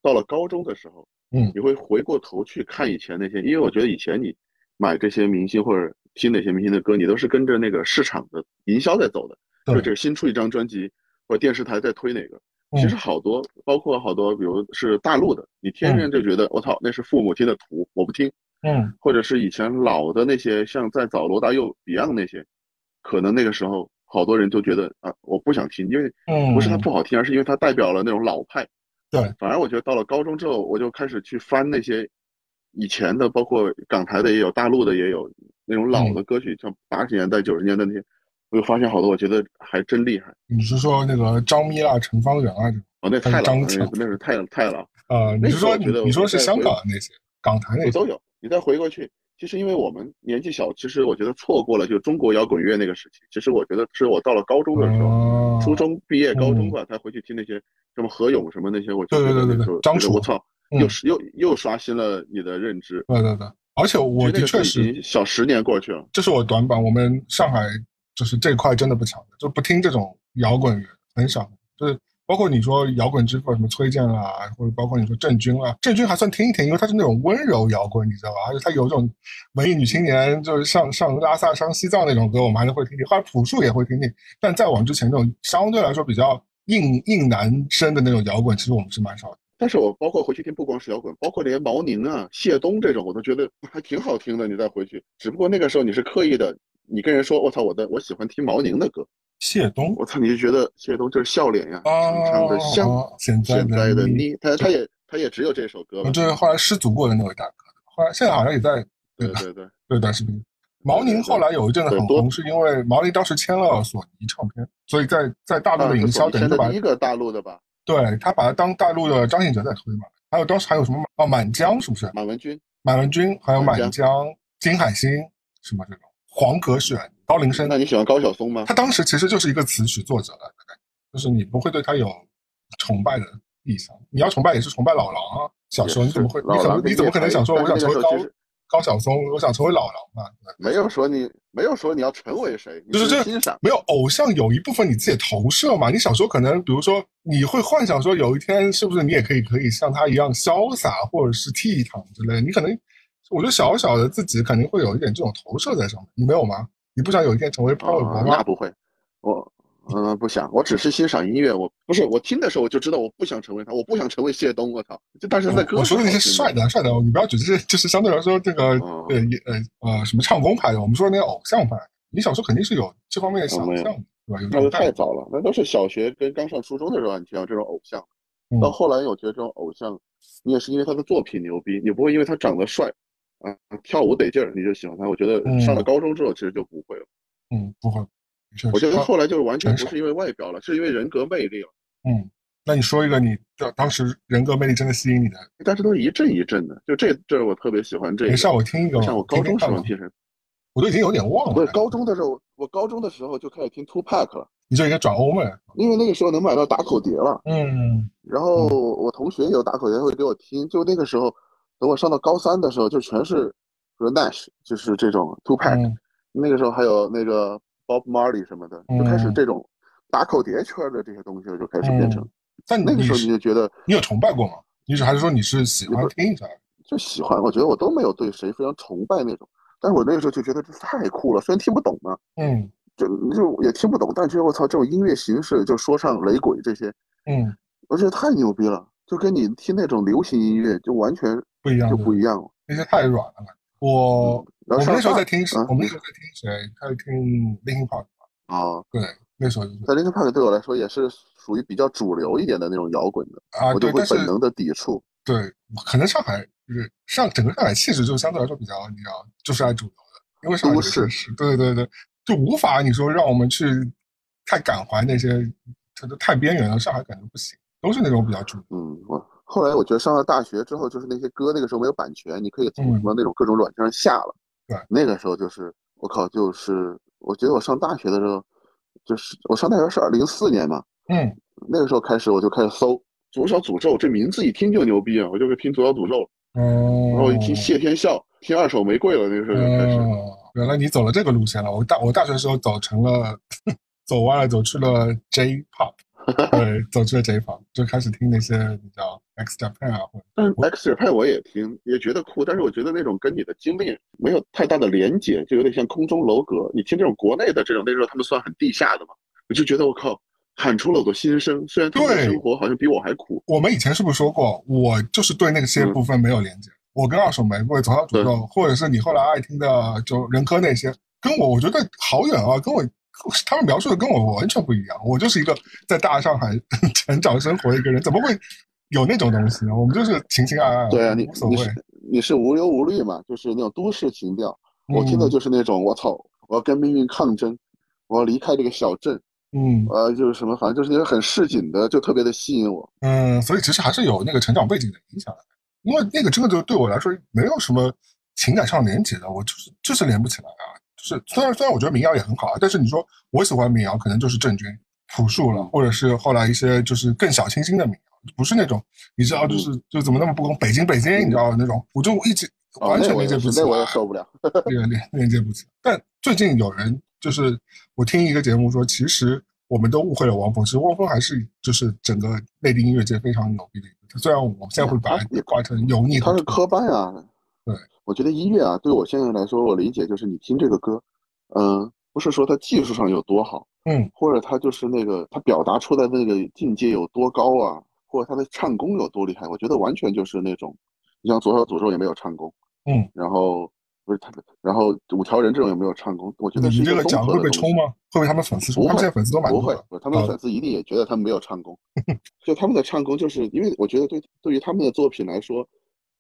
到了高中的时候，嗯，你会回过头去看以前那些，因为我觉得以前你买这些明星或者。听哪些明星的歌，你都是跟着那个市场的营销在走的。就这新出一张专辑，或者电视台在推哪个，其实好多，包括好多，比如是大陆的，你天天就觉得我操，那是父母亲的图，我不听。嗯，或者是以前老的那些，像在早罗大佑、Beyond 那些，可能那个时候好多人就觉得啊，我不想听，因为不是它不好听，而是因为它代表了那种老派。对，反而我觉得到了高中之后，我就开始去翻那些以前的，包括港台的也有，大陆的也有。那种老的歌曲，像八十年代、九十年代那些，我就发现好多，我觉得还真厉害。你是说那个张咪啦、陈方圆啊？哦，那太老了，那是太太老。呃，你是说你说是香港的那些港台那些都有？你再回过去，其实因为我们年纪小，其实我觉得错过了就中国摇滚乐那个时期。其实我觉得是我到了高中的时候，初中毕业、高中吧，才回去听那些什么何勇什么那些。我对对对对对，张楚，我操，又又又刷新了你的认知。对对对。而且我的确是小十年过去了，这是我短板。我们上海就是这块真的不强，就不听这种摇滚乐，很少。就是包括你说摇滚之父什么崔健啊，或者包括你说郑钧啊，郑钧还算听一听，因为他是那种温柔摇滚，你知道吧？而且他有种文艺女青年，就是上上拉萨、上西藏那种歌，我们还是会听听。后来朴树也会听听，但再往之前那种相对来说比较硬硬男生的那种摇滚，其实我们是蛮少的。但是我包括回去听，不光是摇滚，包括连毛宁啊、谢东这种，我都觉得还挺好听的。你再回去，只不过那个时候你是刻意的，你跟人说，我操，我的我喜欢听毛宁的歌。谢东，我操，你就觉得谢东就是笑脸呀，唱的像现在的你，他他也他也只有这首歌。这是后来失足过的那位大哥，后来现在好像也在对对对对短视频。毛宁后来有一阵子很红，是因为毛宁当时签了索尼唱片，所以在在大陆的营销等于把第一个大陆的吧。对他把他当大陆的张信哲在推嘛，还有当时还有什么哦满江是不是？满文军，满文军还有满江、金海心什么这种，黄格选、高林生。那你喜欢高晓松吗？他当时其实就是一个词曲作者了，就是你不会对他有崇拜的意向。你要崇拜也是崇拜老狼啊。小时候你怎么会？你可能你怎么可能想说我想成为高高晓松？我想成为老狼嘛？没有说你。没有说你要成为谁，就是这欣赏。没有偶像有一部分你自己投射嘛？你小时候可能，比如说，你会幻想说，有一天是不是你也可以可以像他一样潇洒，或者是倜傥之类的？你可能，我觉得小小的自己肯定会有一点这种投射在上面。你没有吗？你不想有一天成为潘玮柏吗？那不会，我。嗯，不想，我只是欣赏音乐。我不是我听的时候我就知道，我不想成为他，我不想成为谢东。我操！就但是在歌，我说的那些帅的帅的，你不要只是就是相对来说这个呃呃呃什么唱功派的，我们说那些偶像派，你小时候肯定是有这方面的想象，对吧？那太早了，那都是小学跟刚上初中的时候你听到这种偶像。到后来我觉得这种偶像，你也是因为他的作品牛逼，你不会因为他长得帅啊跳舞得劲儿你就喜欢他。我觉得上了高中之后其实就不会了。嗯，不会。我觉得后来就是完全不是因为外表了，是因为人格魅力了。嗯，那你说一个你当当时人格魅力真的吸引你的？但是都是一阵一阵的，就这这我特别喜欢这个。上我听一个，像我高中时候听谁？我都已经有点忘了。不是高中的时候，我高中的时候就开始听 Two Pack 了。你就应该转欧美，因为那个时候能买到打口碟了。嗯。然后我同学有打口碟会给我听，就那个时候，等我上到高三的时候，就全是 Nash，就是这种 Two Pack。那个时候还有那个。Bob Marley 什么的，就开始这种打口碟圈的这些东西就开始变成。但那个时候你就觉得你有崇拜过吗？你是还是说你是喜欢听一下？就喜欢，我觉得我都没有对谁非常崇拜那种。但是我那个时候就觉得这太酷了，虽然听不懂呢，嗯，就就也听不懂，但觉得我操，这种音乐形式，就说唱、雷鬼这些，嗯，我觉得太牛逼了，就跟你听那种流行音乐就完全不一样，就不一样了。那些太软了。我我们那时候在听，我们那时候在听谁？在听 Linkin Park。啊，对那时候就是但 Linkin Park 对我来说也是属于比较主流一点的那种摇滚的，啊，对，我就会本能的抵触。对，可能上海就是上整个上海气质就相对来说比较，你知道，就是爱主流的，因为上海都市这个城市，对对对，就无法你说让我们去太感怀那些，它都太边缘了，上海感觉不行，都是那种比较主流。嗯，我后来我觉得上了大学之后，就是那些歌那个时候没有版权，你可以从嗯什么那种各种软件上下了。对那个时候就是我靠，就是我觉得我上大学的时候，就是我上大学是二零四年嘛，嗯，那个时候开始我就开始搜《左小诅咒》，这名字一听就牛逼啊，我就会听《左小诅咒》，哦，然后一听谢天笑，听二手玫瑰了，那个时候就开始。哦，原来你走了这个路线了。我大我大学的时候走成了，走歪了，走去了 J pop，对，走去了 J pop，就开始听那些你知道 X Japan 啊，或者但是 X 派我也听，也觉得酷，但是我觉得那种跟你的经历没有太大的连接，就有点像空中楼阁。你听这种国内的这种，那时候他们算很地下的嘛，我就觉得我靠，喊出了我的心声。虽然他们的对生活好像比我还苦，我们以前是不是说过，我就是对那些部分没有连接？我跟二手玫瑰、左小诅咒，或者是你后来爱听的就人科那些，跟我我觉得好远啊，跟我他们描述的跟我完全不一样。我就是一个在大上海 成长生活的一个人，怎么会有那种东西？我们就是情情爱爱，对啊，你无所谓。你是你是无忧无虑嘛，就是那种都市情调。我听的就是那种我操，我要跟命运抗争，我要离开这个小镇，嗯呃，就是什么，反正就是那种很市井的，就特别的吸引我。嗯，所以其实还是有那个成长背景的影响的。因为那个真的就对我来说没有什么情感上连接的，我就是就是连不起来啊。就是虽然虽然我觉得民谣也很好啊，但是你说我喜欢民谣，可能就是郑钧、朴树了，或者是后来一些就是更小清新的民谣，不是那种你知道就是就怎么那么不公，北京北京，你知道那种，我就一直哦，完全理解不起那我也，受不了。连连连接不起。但最近有人就是我听一个节目说，其实我们都误会了汪峰，其实汪峰还是就是整个内地音乐界非常牛逼的一个。虽然我们现在会把它挂成油腻他是科班啊。对，我觉得音乐啊，对我现在来说，我理解就是你听这个歌，嗯、不是说它技术上有多好，嗯或者他就是那个他表达出来的那个境界有多高啊，或者他的唱功有多厉害，我觉得完全就是那种，你像左小诅咒也没有唱功，嗯，然后不是他的，然后五条人这种也没有唱功，我觉得是你这个奖会被合的东西抽吗？会被他们粉丝抽？不会他们现在粉丝都蛮不会他们的啊粉丝一定也觉得他们没有唱功，就他们的唱功，就是因为我觉得对对于他们的作品来说，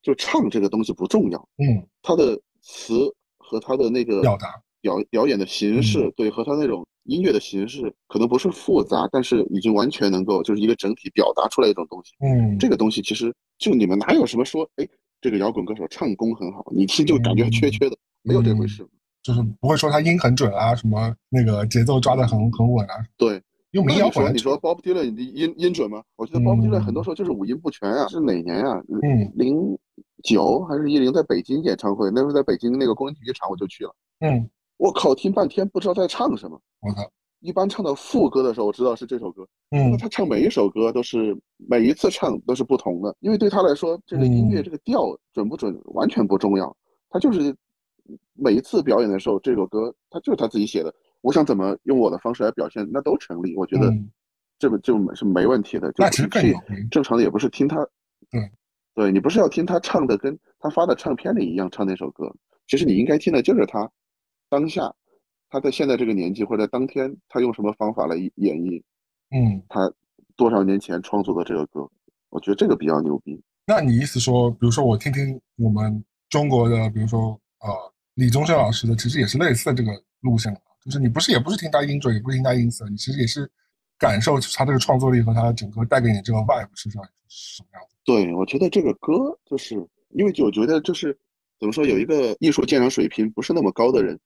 就唱这个东西不重要，嗯，他的词和他的那个表达，表表演的形式，嗯。对，和他那种音乐的形式可能不是复杂，但是已经完全能够就是一个整体表达出来一种东西。嗯，这个东西其实就你们哪有什么说，哎，这个摇滚歌手唱功很好，你听就感觉缺缺的，没有这回事。就是不会说他音很准啊，什么那个节奏抓得很很稳啊，对，因为民那你说谣本来就你说 Bob Dylan 的音音准吗？我觉得 Bob 嗯 Dylan 很多时候就是五音不全啊，是哪年啊？嗯零九还是一零在北京演唱会，那时候在北京那个工人体育场我就去了，嗯，我靠，听半天不知道在唱什么。我靠，一般唱到副歌的时候，我知道是这首歌。那嗯他唱每一首歌都是每一次唱都是不同的，因为对他来说，这个音乐嗯这个调准不准完全不重要，他就是每一次表演的时候，这首歌他就是他自己写的，我想怎么用我的方式来表现，那都成立。我觉得嗯这个就是没问题的。就那其实更去，正常的也不是听他，对，对你不是要听他唱的跟他发的唱片里一样唱那首歌，其实你应该听的就是他当下他在现在这个年纪或者在当天他用什么方法来演绎嗯，他多少年前创作的这个歌，我觉得这个比较牛逼。那你意思说，比如说我听听我们中国的，比如说呃李宗盛老师的，其实也是类似的这个路线的，就是你不是也不是听他音准，也不是听他音色，你其实也是感受他这个创作力和他整个带给你这个 vibe 是什么什么样子。对，我觉得这个歌就是因为我觉得就是怎么说，有一个艺术鉴赏水平不是那么高的人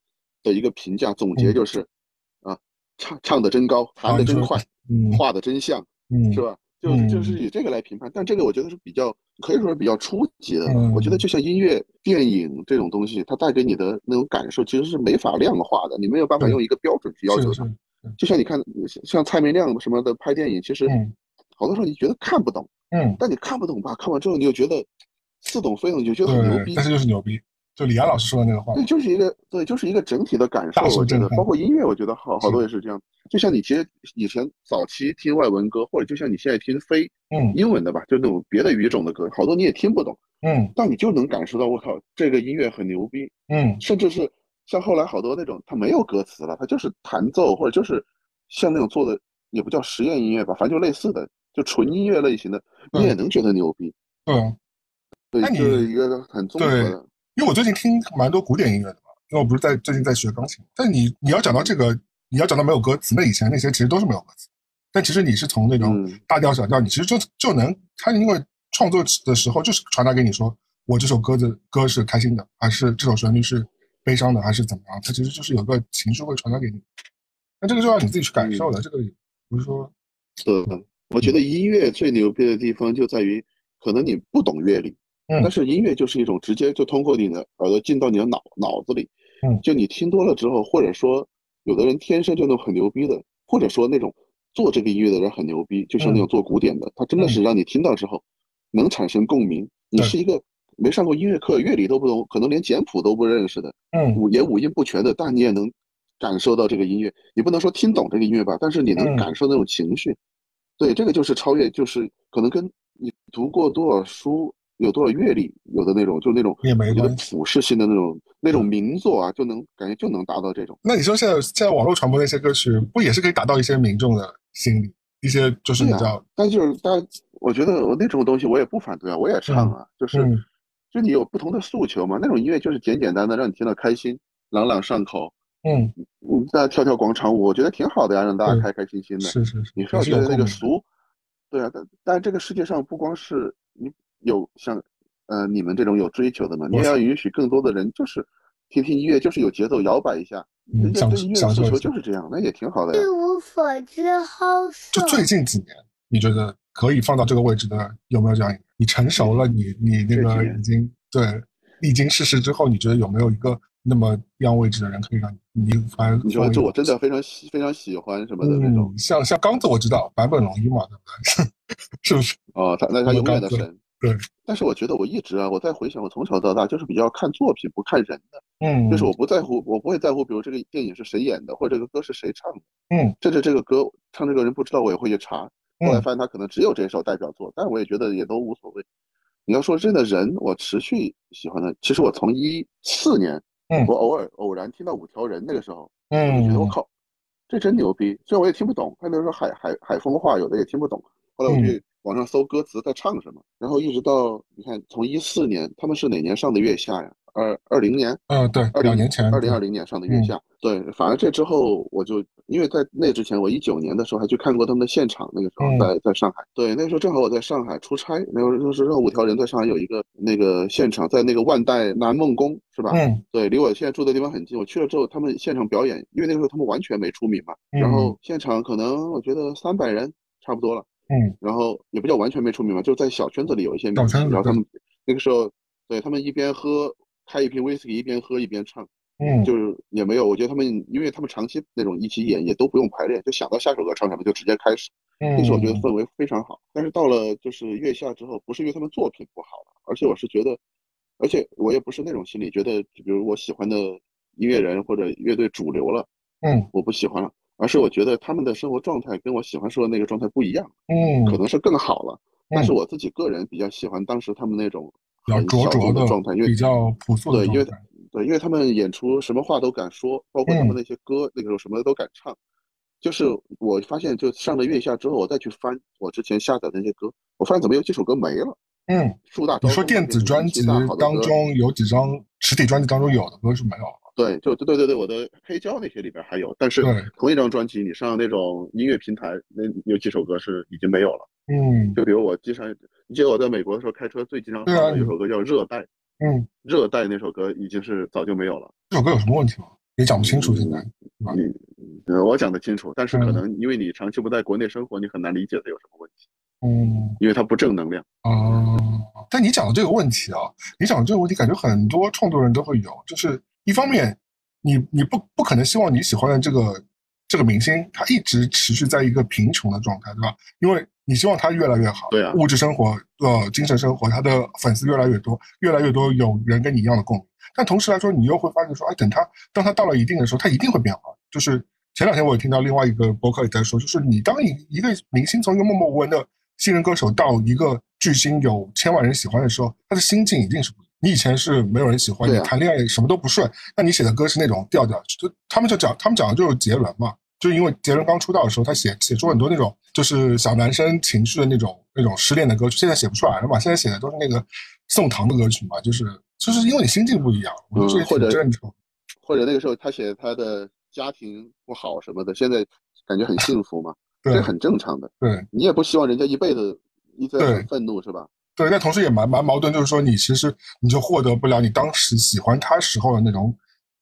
的一个评价总结嗯就是，啊，唱唱的真高，弹的真快，嗯画的真像，嗯是吧？就嗯就是以这个来评判，但这个我觉得是比较可以说是比较初级的。嗯我觉得就像音乐、电影这种东西，它带给你的那种感受其实是没法量化的，你没有办法用一个标准去要求它。就像你看，像蔡明亮什么的拍电影，其实嗯好多时候你觉得看不懂，嗯，但你看不懂吧，看完之后你又觉得似懂非懂，你就觉得很牛逼，对但。是就是牛逼，就李安老师说的那个话，对，就是一个对，就是一个整体的感受。我觉得包括音乐，我觉得好好多也是这样。就像你其实以前早期听外文歌，或者就像你现在听非嗯英文的吧，就那种别的语种的歌，好多你也听不懂，嗯但你就能感受到，我靠，这个音乐很牛逼，嗯甚至是像后来好多那种他没有歌词了，他就是弹奏或者就是像那种做的也不叫实验音乐吧，反正就类似的，就纯音乐类型的，你也能觉得牛逼。嗯，对，就是一个很综合的。因为我最近听蛮多古典音乐的嘛，因为我不是在最近在学钢琴。但你你要讲到这个，你要讲到没有歌词，那以前那些其实都是没有歌词。但其实你是从那种嗯大调小调，你其实就就能，他因为创作的时候就是传达给你说，我这首歌的歌是开心的，还是这首旋律是悲伤的，还是怎么样？它其实就是有个情绪会传达给你。那这个就要你自己去感受的，这个不是说对，我觉得音乐最牛逼的地方就在于，可能你不懂乐理，嗯。但是音乐就是一种直接就通过你的耳朵进到你的脑脑子里，嗯。就你听多了之后，或者说有的人天生就能很牛逼的，或者说那种做这个音乐的人很牛逼，就像那种做古典的，他真的是让你听到之后能产生共鸣。你是一个没上过音乐课、乐理都不懂，可能连简谱都不认识的，嗯。五也五音不全的，但你也能感受到这个音乐。你不能说听懂这个音乐吧，但是你能嗯。感受那种情绪。对，这个就是超越，就是可能跟你读过多少书、有多少阅历，有的那种，就那种也没我觉得关系。普世性的那种那种名作啊，就能感觉就能达到这种。那你说现在现在网络传播那些歌曲，不也是可以达到一些民众的心理，一些就是你对啊知道，但就是但我觉得我那种东西我也不反对啊，我也唱啊，就是嗯就你有不同的诉求嘛，那种音乐就是简简单单让你听到开心，朗朗上口。嗯，嗯，大家跳跳广场舞，我觉得挺好的呀，让大家开开心心的。是是是，你也非要觉得那个。俗，对啊，但但这个世界上不光是你有像呃你们这种有追求的嘛，你也要允许更多的人就是听听音乐，就是有节奏摇摆一下，嗯享人家对音乐的诉求享受一下就是这样，那也挺好的呀一。无所知好色就。最近几年，你觉得可以放到这个位置的有没有这样？你成熟了，你你那个已经对历经世事之后，你觉得有没有一个那么样位置的人可以让你你反正你说这我真的非常喜非常喜欢什么的那种嗯，像像刚子我知道坂本龙一嘛，对不对？是不是？哦，他那他我永远的刚神。对，但是我觉得我一直啊，我在回想，我从小到大就是比较看作品不看人的，嗯，就是我不在乎，我不会在乎，比如这个电影是谁演的，或者这个歌是谁唱的。嗯甚至这个歌唱这个人不知道，我也会去查。后来嗯发现他可能只有这首代表作，但我也觉得也都无所谓。你要说真的人，我持续喜欢的，其实我从一四年，嗯我偶尔偶然听到五条人那个时候，我就嗯觉得我靠，这真牛逼。虽然我也听不懂，他那时候海海海风话有的也听不懂。后来我嗯去网上搜歌词在唱什么，然后一直到你看从一四年，他们是哪年上的月下呀？二二零年，呃，对，二两年前，二零二零年上的月嗯下，对，反而这之后我就因为在那之前，我一九年的时候还去看过他们的现场，那个时候嗯在在上海，对，那时候正好我在上海出差，那时候就是让五条人在上海有一个那个现场，在那个万代南梦宫是吧？嗯对，离我现在住的地方很近。我去了之后，他们现场表演，因为那个时候他们完全没出名嘛，嗯然后现场可能我觉得三百人差不多了，嗯然后也不叫完全没出名吧，就在小圈子里有一些名气然后他们那个时候，对他们一边喝开一瓶威士忌，一边喝一边唱。嗯，就是也没有，我觉得他们，因为他们长期那种一起演，也都不用排练，就想到下首歌唱什么就直接开始。那时候我觉得嗯氛围非常好。但是到了就是月下之后，不是因为他们作品不好了，而且我是觉得，而且我也不是那种心理，觉得比如我喜欢的音乐人或者乐队主流了，嗯我不喜欢了，而是我觉得他们的生活状态跟我喜欢说的那个状态不一样，嗯，可能是更好了。但是嗯我自己个人比较喜欢当时他们那种比较很小灼灼的众的状态，因为比较朴素的对，因为对，因为他们演出什么话都敢说，包括他们嗯那些歌，那个时候什么都敢唱。就是我发现，就上了月下之后，我再去翻我之前下载的那些歌，我发现怎么有几首歌没了。嗯，树大招风你说电子专辑当中有几张实体专辑当中有的歌是没有的，对，就对对对，我的黑胶那些里边还有，但是同一张专辑，你上那种音乐平台，那有几首歌是已经没有了。嗯就比如我经常，你记得我在美国的时候开车最经常放对啊的一首歌叫《热带》，嗯，《热带》那首歌已经是早就没有了。这首歌有什么问题吗？也讲不清楚现在。啊你呃，我讲得清楚，但是可嗯能因为你长期不在国内生活，你很难理解它有什么问题，嗯因为它不正能量。哦，但你讲的这个问题啊，你讲的这个问题，感觉很多创作人都会有，就是一方面，你你不不可能希望你喜欢的这个这个明星，他一直持续在一个贫穷的状态，对吧？因为你希望他越来越好，对啊物质生活、呃精神生活，他的粉丝越来越多，越来越多有人跟你一样的共鸣。但同时来说，你又会发现说，哎，等他当他到了一定的时候，他一定会变好。就是前两天我也听到另外一个博客也在说，就是你当一一个明星从一个默默无闻的新人歌手到一个巨星有千万人喜欢的时候，他的心境一定是不一样。你以前是没有人喜欢，你谈恋爱什么都不顺，那你写的歌是那种调调，就他们就讲他们讲的就是杰伦嘛，就是因为杰伦刚出道的时候，他写写出很多那种就是小男生情绪的那种那种失恋的歌曲，现在写不出来了嘛，现在写的都是那个宋唐的歌曲嘛，就是就是因为你心境不一样，我觉得或者挺正常。或者那个时候他写他的家庭不好什么的，现在感觉很幸福嘛，对这很正常的。对你也不希望人家一辈子一直在很愤怒是吧？对，但同时也蛮蛮矛盾，就是说你其实你就获得不了你当时喜欢他时候的那种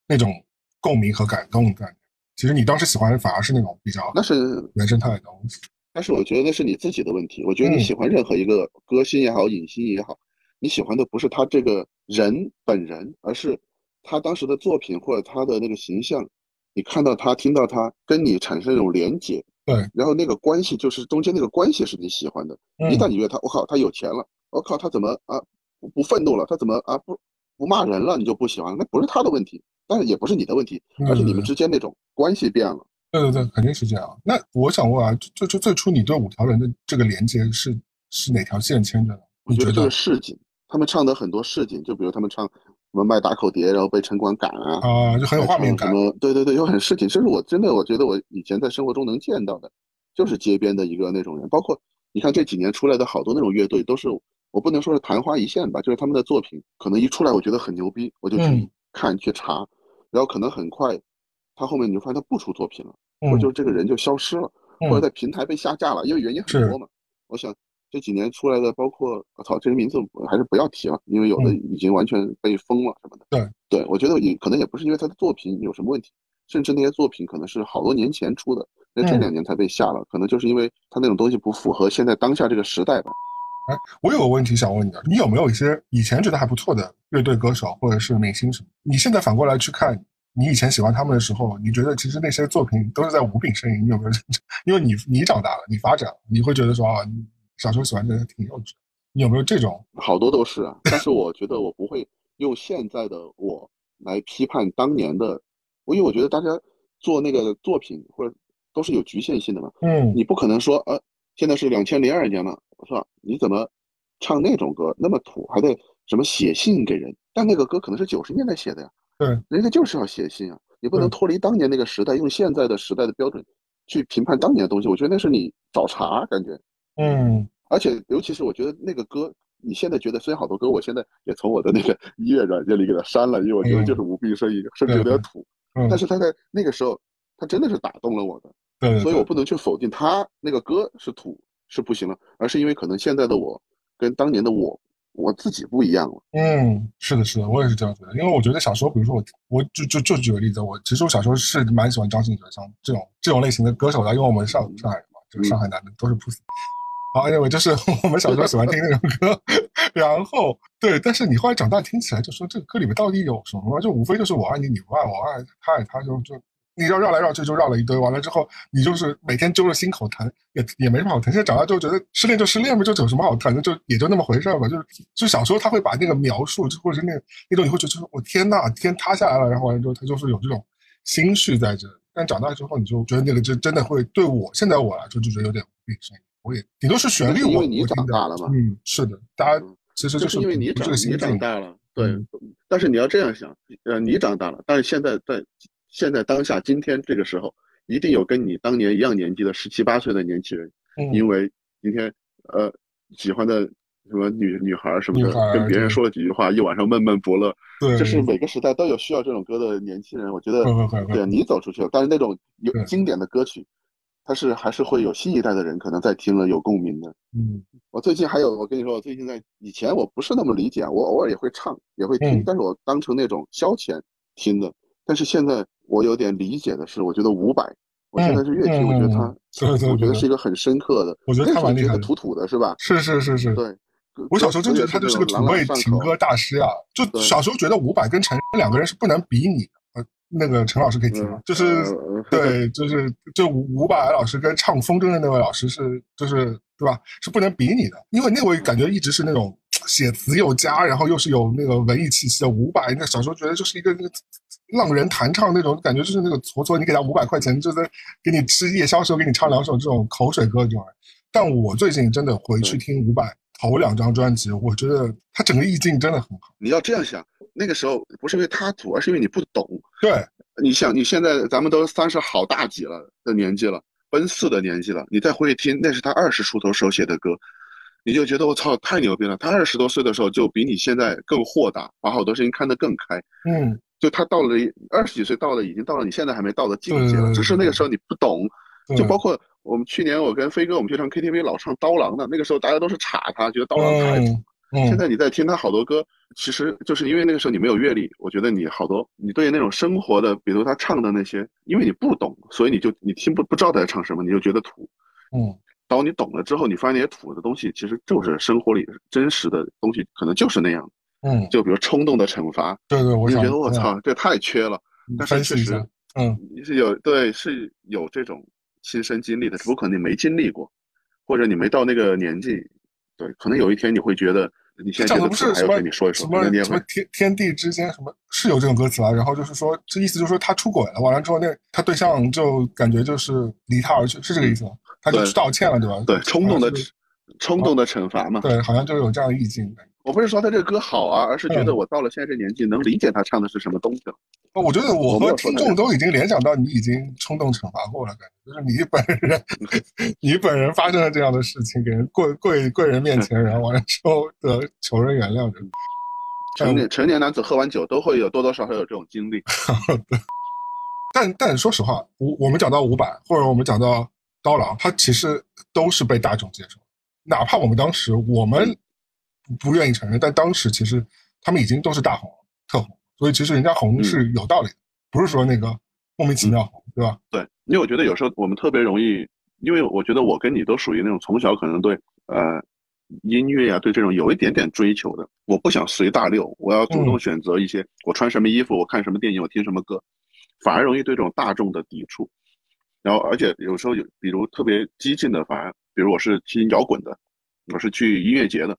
那种共鸣和感动感。其实你当时喜欢的反而是那种比较那是，原生态的东西。但是我觉得那是你自己的问题。我觉得你嗯喜欢任何一个歌星也好，影星也好，你喜欢的不是他这个人本人，而是他当时的作品或者他的那个形象。你看到他，听到他，跟你产生一种连结，对，然后那个关系就是中间那个关系是你喜欢的。嗯一旦你觉得他，我靠，他有钱了，我靠，他怎么啊不不愤怒了？他怎么啊不不骂人了？你就不喜欢，那不是他的问题，但是也不是你的问题，而是你们之间那种关系变了。对对对，肯定是这样。那我想问啊，就就最初你对五条人的这个连接是是哪条线牵着的？你觉得我觉得就是市井，他们唱的很多市井，就比如他们唱什么卖打口碟，然后被城管赶啊，啊、就很有画面感什。么对对对，就很市井。这是我真的我觉得我以前在生活中能见到的，就是街边的一个那种人。包括你看这几年出来的好多那种乐队，都是我不能说是昙花一现吧，就是他们的作品可能一出来我觉得很牛逼，我就去嗯看、去查，然后可能很快他后面你就发现他不出作品了，或者嗯就是这个人就消失了。嗯或者在平台被下架了，因为原因很多嘛。我想这几年出来的，包括我操，这个名字我还是不要提了，因为有的嗯已经完全被封了什么的。对，对我觉得也可能也不是因为他的作品有什么问题，甚至那些作品可能是好多年前出的，那这嗯两年才被下了，可能就是因为他那种东西不符合现在当下这个时代吧。哎，我有个问题想问你啊，你有没有一些以前觉得还不错的乐队歌手或者是明星什么？你现在反过来去看，你以前喜欢他们的时候，你觉得其实那些作品都是在无病呻吟？你有没有？因为你你长大了，你发展了，你会觉得说啊，你小时候喜欢的人挺幼稚。你有没有这种？好多都是啊，但是我觉得我不会用现在的我来批判当年的，因为我觉得大家做那个作品或者都是有局限性的嘛。嗯你不可能说，呃，现在是两千零二年了，是吧？你怎么唱那种歌那么土，还得什么写信给人？但那个歌可能是九十年代写的呀，对，人家就是要写信啊，你不能脱离当年那个时代，用现在的时代的标准去评判当年的东西。我觉得那是你找茬，感觉。嗯而且尤其是我觉得那个歌，你现在觉得虽然好多歌，我现在也从我的那个 音乐软件里给它删了，因为我觉得就是无病呻吟，甚至有点土。嗯，但是他在那个时候，他真的是打动了我的。对所以我不能去否定他那个歌是土是不行了，而是因为可能现在的我跟当年的我我自己不一样了。嗯，是的，是的，我也是这样觉得。因为我觉得小时候，比如说我，我就就就举个例子，我其实我小时候是蛮喜欢张信哲像这种这种类型的歌手的，因为我们上上海人嘛，就是上海男的都是 pussy。好，因为就是 我们小时候喜欢听那种歌，然后对，但是你后来长大听起来，就说这个歌里面到底有什么？就无非就是我爱你，你不爱我，爱他爱他，就就你绕绕来绕去就绕了一堆，完了之后你就是每天揪着心口疼，也也没什么好疼。现在长大之后觉得失恋就失恋呗，就有什么好疼的，就也就那么回事儿吧。就是就小时候他会把那个描述，就或者是那那种你会觉得就是我天呐，天塌下来了，然后完了之后他就是有这种心绪在这。但长大之后你就觉得那个真真的会对我现在我来说就觉得有点无病呻吟。我也顶多是旋律因为你长大了嘛嗯，是的，大家嗯其实就是因为你长你长大了，对嗯。但是你要这样想，呃，你长大了，但是现在在现在当下今天这个时候，一定有跟你当年一样年纪的十七八岁的年轻人，嗯因为今天呃喜欢的什么女女孩儿什么的跟别人说了几句话，一晚上闷闷不乐。对，就是每个时代都有需要这种歌的年轻人，我觉得对你走出去了，但是那种有经典的歌曲，它是还是会有新一代的人可能在听了有共鸣的。嗯我最近还有，我跟你说，我最近在以前我不是那么理解啊，我偶尔也会唱，也会听，嗯但是我当成那种消遣听的。但是现在我有点理解的是，我觉得伍佰，我现在是越听，嗯我觉得他我觉得是一个很深刻的。我觉得他那时候蛮厉害的觉得土土的是吧？是是是是，对。我小时候真觉得他就是个土味情歌大师啊、就小时候觉得伍佰跟陈两个人是不能比拟的。呃，那个陈老师可以提吗？就是、呃对，就是就伍伍佰老师跟唱《风筝》的那位老师是就是对吧？是不能比拟的，因为那位感觉一直是那种写词又佳，然后又是有那个文艺气息的伍佰。那小时候觉得就是一个那个浪人弹唱那种感觉，就是那个搓搓，你给他五百块钱，就在给你吃夜宵时候给你唱两首这种口水歌这种人。但我最近真的回去听伍佰头两张专辑，我觉得他整个意境真的很好。你要这样想，那个时候不是因为他土，而是因为你不懂。对，你想，你现在咱们都三十好大几了的年纪了，奔四的年纪了，你再回去听，那是他二十出头时候写的歌，你就觉得我操，太牛逼了。他二十多岁的时候就比你现在更豁达，把好多事情看得更开。嗯，就他到了二十几岁，到了已经到了你现在还没到的境界了，只是那个时候你不懂。就包括我们去年我跟飞哥我们去唱 KTV 老唱刀郎的，那个时候大家都是插他，觉得刀郎太土。现在你在听他好多歌，其实就是因为那个时候你没有阅历，我觉得你好多你对那种生活的，比如他唱的那些，因为你不懂，所以你就你听不不知道他在唱什么，你就觉得土。嗯当你懂了之后，你发现那些土的东西其实就是生活里真实的东西，可能就是那样。嗯，就比如冲动的惩罚，对对，我就觉得我操，这太缺了。嗯但是确实嗯是有对是有这种亲身经历的，只不过可能你没经历过，或者你没到那个年纪，对，可能有一天你会觉得你现在讲的不是什么跟你说一说，什么什么天天地之间什么是有这种歌词啊，然后就是说这意思就是说他出轨了，完了之后那他对象就感觉就是离他而去，是这个意思吗？他就去道歉了，对吧？对冲动的冲动的惩罚嘛。对，好像就有这样的意境。我不是说他这个歌好啊，而是觉嗯得我到了现在这年纪，能理解他唱的是什么东西了。哦我觉得我和听众都已经联想到你已经冲动惩罚过了，感觉就是你本人，你本人发生了这样的事情，给人跪跪跪人面前，然后完了之后得求人原谅着。成年成年男子喝完酒都会有多多少少有这种经历。但但说实话，我我们讲到伍佰，或者我们讲到刀郎，他其实都是被大众接受，哪怕我们当时我们不愿意承认，但当时其实他们已经都是大红了，特红，所以其实人家红是有道理的，不是说那个莫名其妙红，对吧？对，因为我觉得有时候我们特别容易，因为我觉得我跟你都属于那种从小可能对呃音乐呀、对这种有一点点追求的。我不想随大流，我要主动选择一些、我穿什么衣服，我看什么电影，我听什么歌，反而容易对这种大众的抵触。然后，而且有时候有，比如特别激进的，反而比如我是听摇滚的，我是去音乐节的，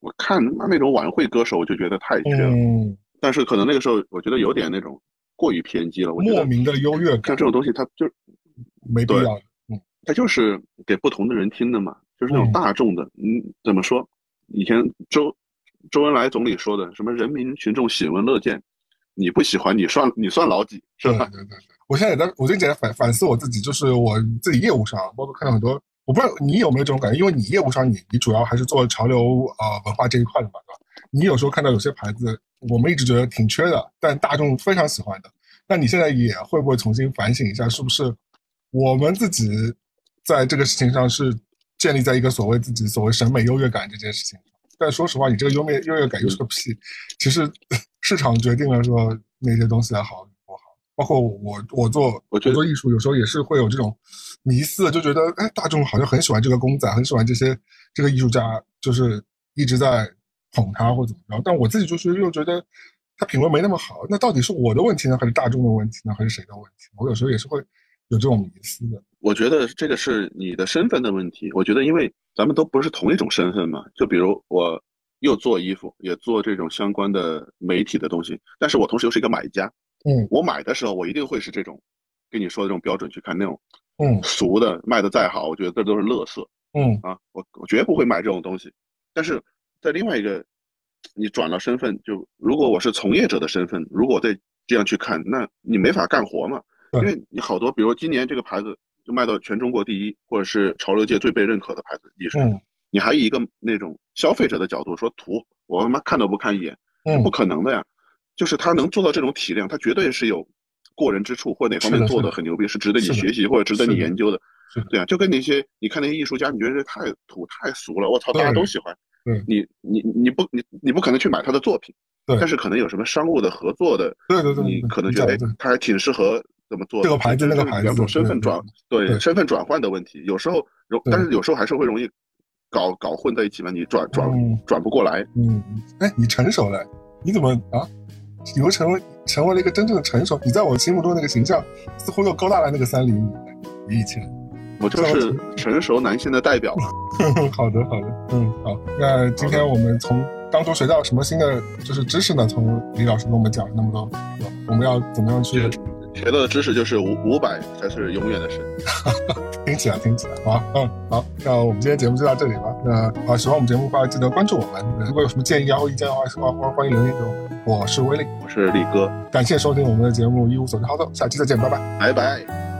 我看那那种晚会歌手，我就觉得太缺了。嗯，但是可能那个时候，我觉得有点那种过于偏激了。我觉得莫名的优越像感这种东西，它就没必要它就是给不同的人听的嘛，就是那种嗯大众的。嗯，怎么说？以前周周恩来总理说的什么“人民群众喜闻乐见”，你不喜欢，你算你算老几是吧？对对对对，我现在也在，我最近也在反反思我自己，就是我自己业务上，包括看到很多，我不知道你有没有这种感觉，因为你业务上你你主要还是做潮流呃文化这一块的嘛，对吧？你有时候看到有些牌子，我们一直觉得挺缺的，但大众非常喜欢的，那你现在也会不会重新反省一下，是不是我们自己在这个事情上是建立在一个所谓自己所谓审美优越感这件事情上？但说实话，你这个优越优越感又是个屁。其实 市场决定了说哪些东西好与不好。包括我，我做我觉得做艺术，有时候也是会有这种迷思，就觉得哎，大众好像很喜欢这个公仔，很喜欢这些这个艺术家，就是一直在捧他或怎么着。但我自己就是又觉得他品味没那么好，那到底是我的问题呢，还是大众的问题呢，还是谁的问题？我有时候也是会有这种迷思的。我觉得这个是你的身份的问题。我觉得，因为咱们都不是同一种身份嘛。就比如我又做衣服，也做这种相关的媒体的东西，但是我同时又是一个买家。嗯我买的时候，我一定会是这种跟你说的这种标准去看，那种嗯俗的卖的再好，我觉得这都是垃圾嗯啊！我我绝不会买这种东西。但是在另外一个，你转了身份，就如果我是从业者的身份，如果我再这样去看，那你没法干活嘛。对因为你好多，比如今年这个牌子就卖到全中国第一，或者是潮流界最被认可的牌子艺术，嗯你还以一个那种消费者的角度说图，我他妈看都不看一眼，嗯不可能的呀。就是他能做到这种体量，他绝对是有过人之处，或者哪方面做的很牛逼，是值得你学习或者值得你研究的。对啊，就跟那些你看那些艺术家，你觉得这太土太俗了，我操，大家都喜欢。嗯你你你不你你不可能去买他的作品，对但是可能有什么商务的合作的，对对对，你可能觉得哎他还挺适合怎么做这个牌子就是那个牌子两种身份转对对身份转换的问题，有时候容，但是有时候还是会容易搞搞混在一起嘛，你转转嗯转不过来。嗯，哎，你成熟了，你怎么啊？你又成为成为了一个真正的成熟？你在我心目中那个形象，似乎又高大了那个三厘米，你以前。我就是成熟男性的代表嘛。好的，好的，嗯，好。那今天我们从当中学到什么新的就是知识呢？从李老师跟我们讲了那么多，我们要怎么样去学到的知识就是五五百才是永远的神。听起来听起来好，嗯，好，那我们今天节目就到这里吧。那啊，喜欢我们节目的话，记得关注我们。如果有什么建议啊或意见的话，欢欢欢迎留言给我们。我是威力，我是力哥，感谢收听我们的节目《一无所知好走》，下期再见，拜拜。拜拜。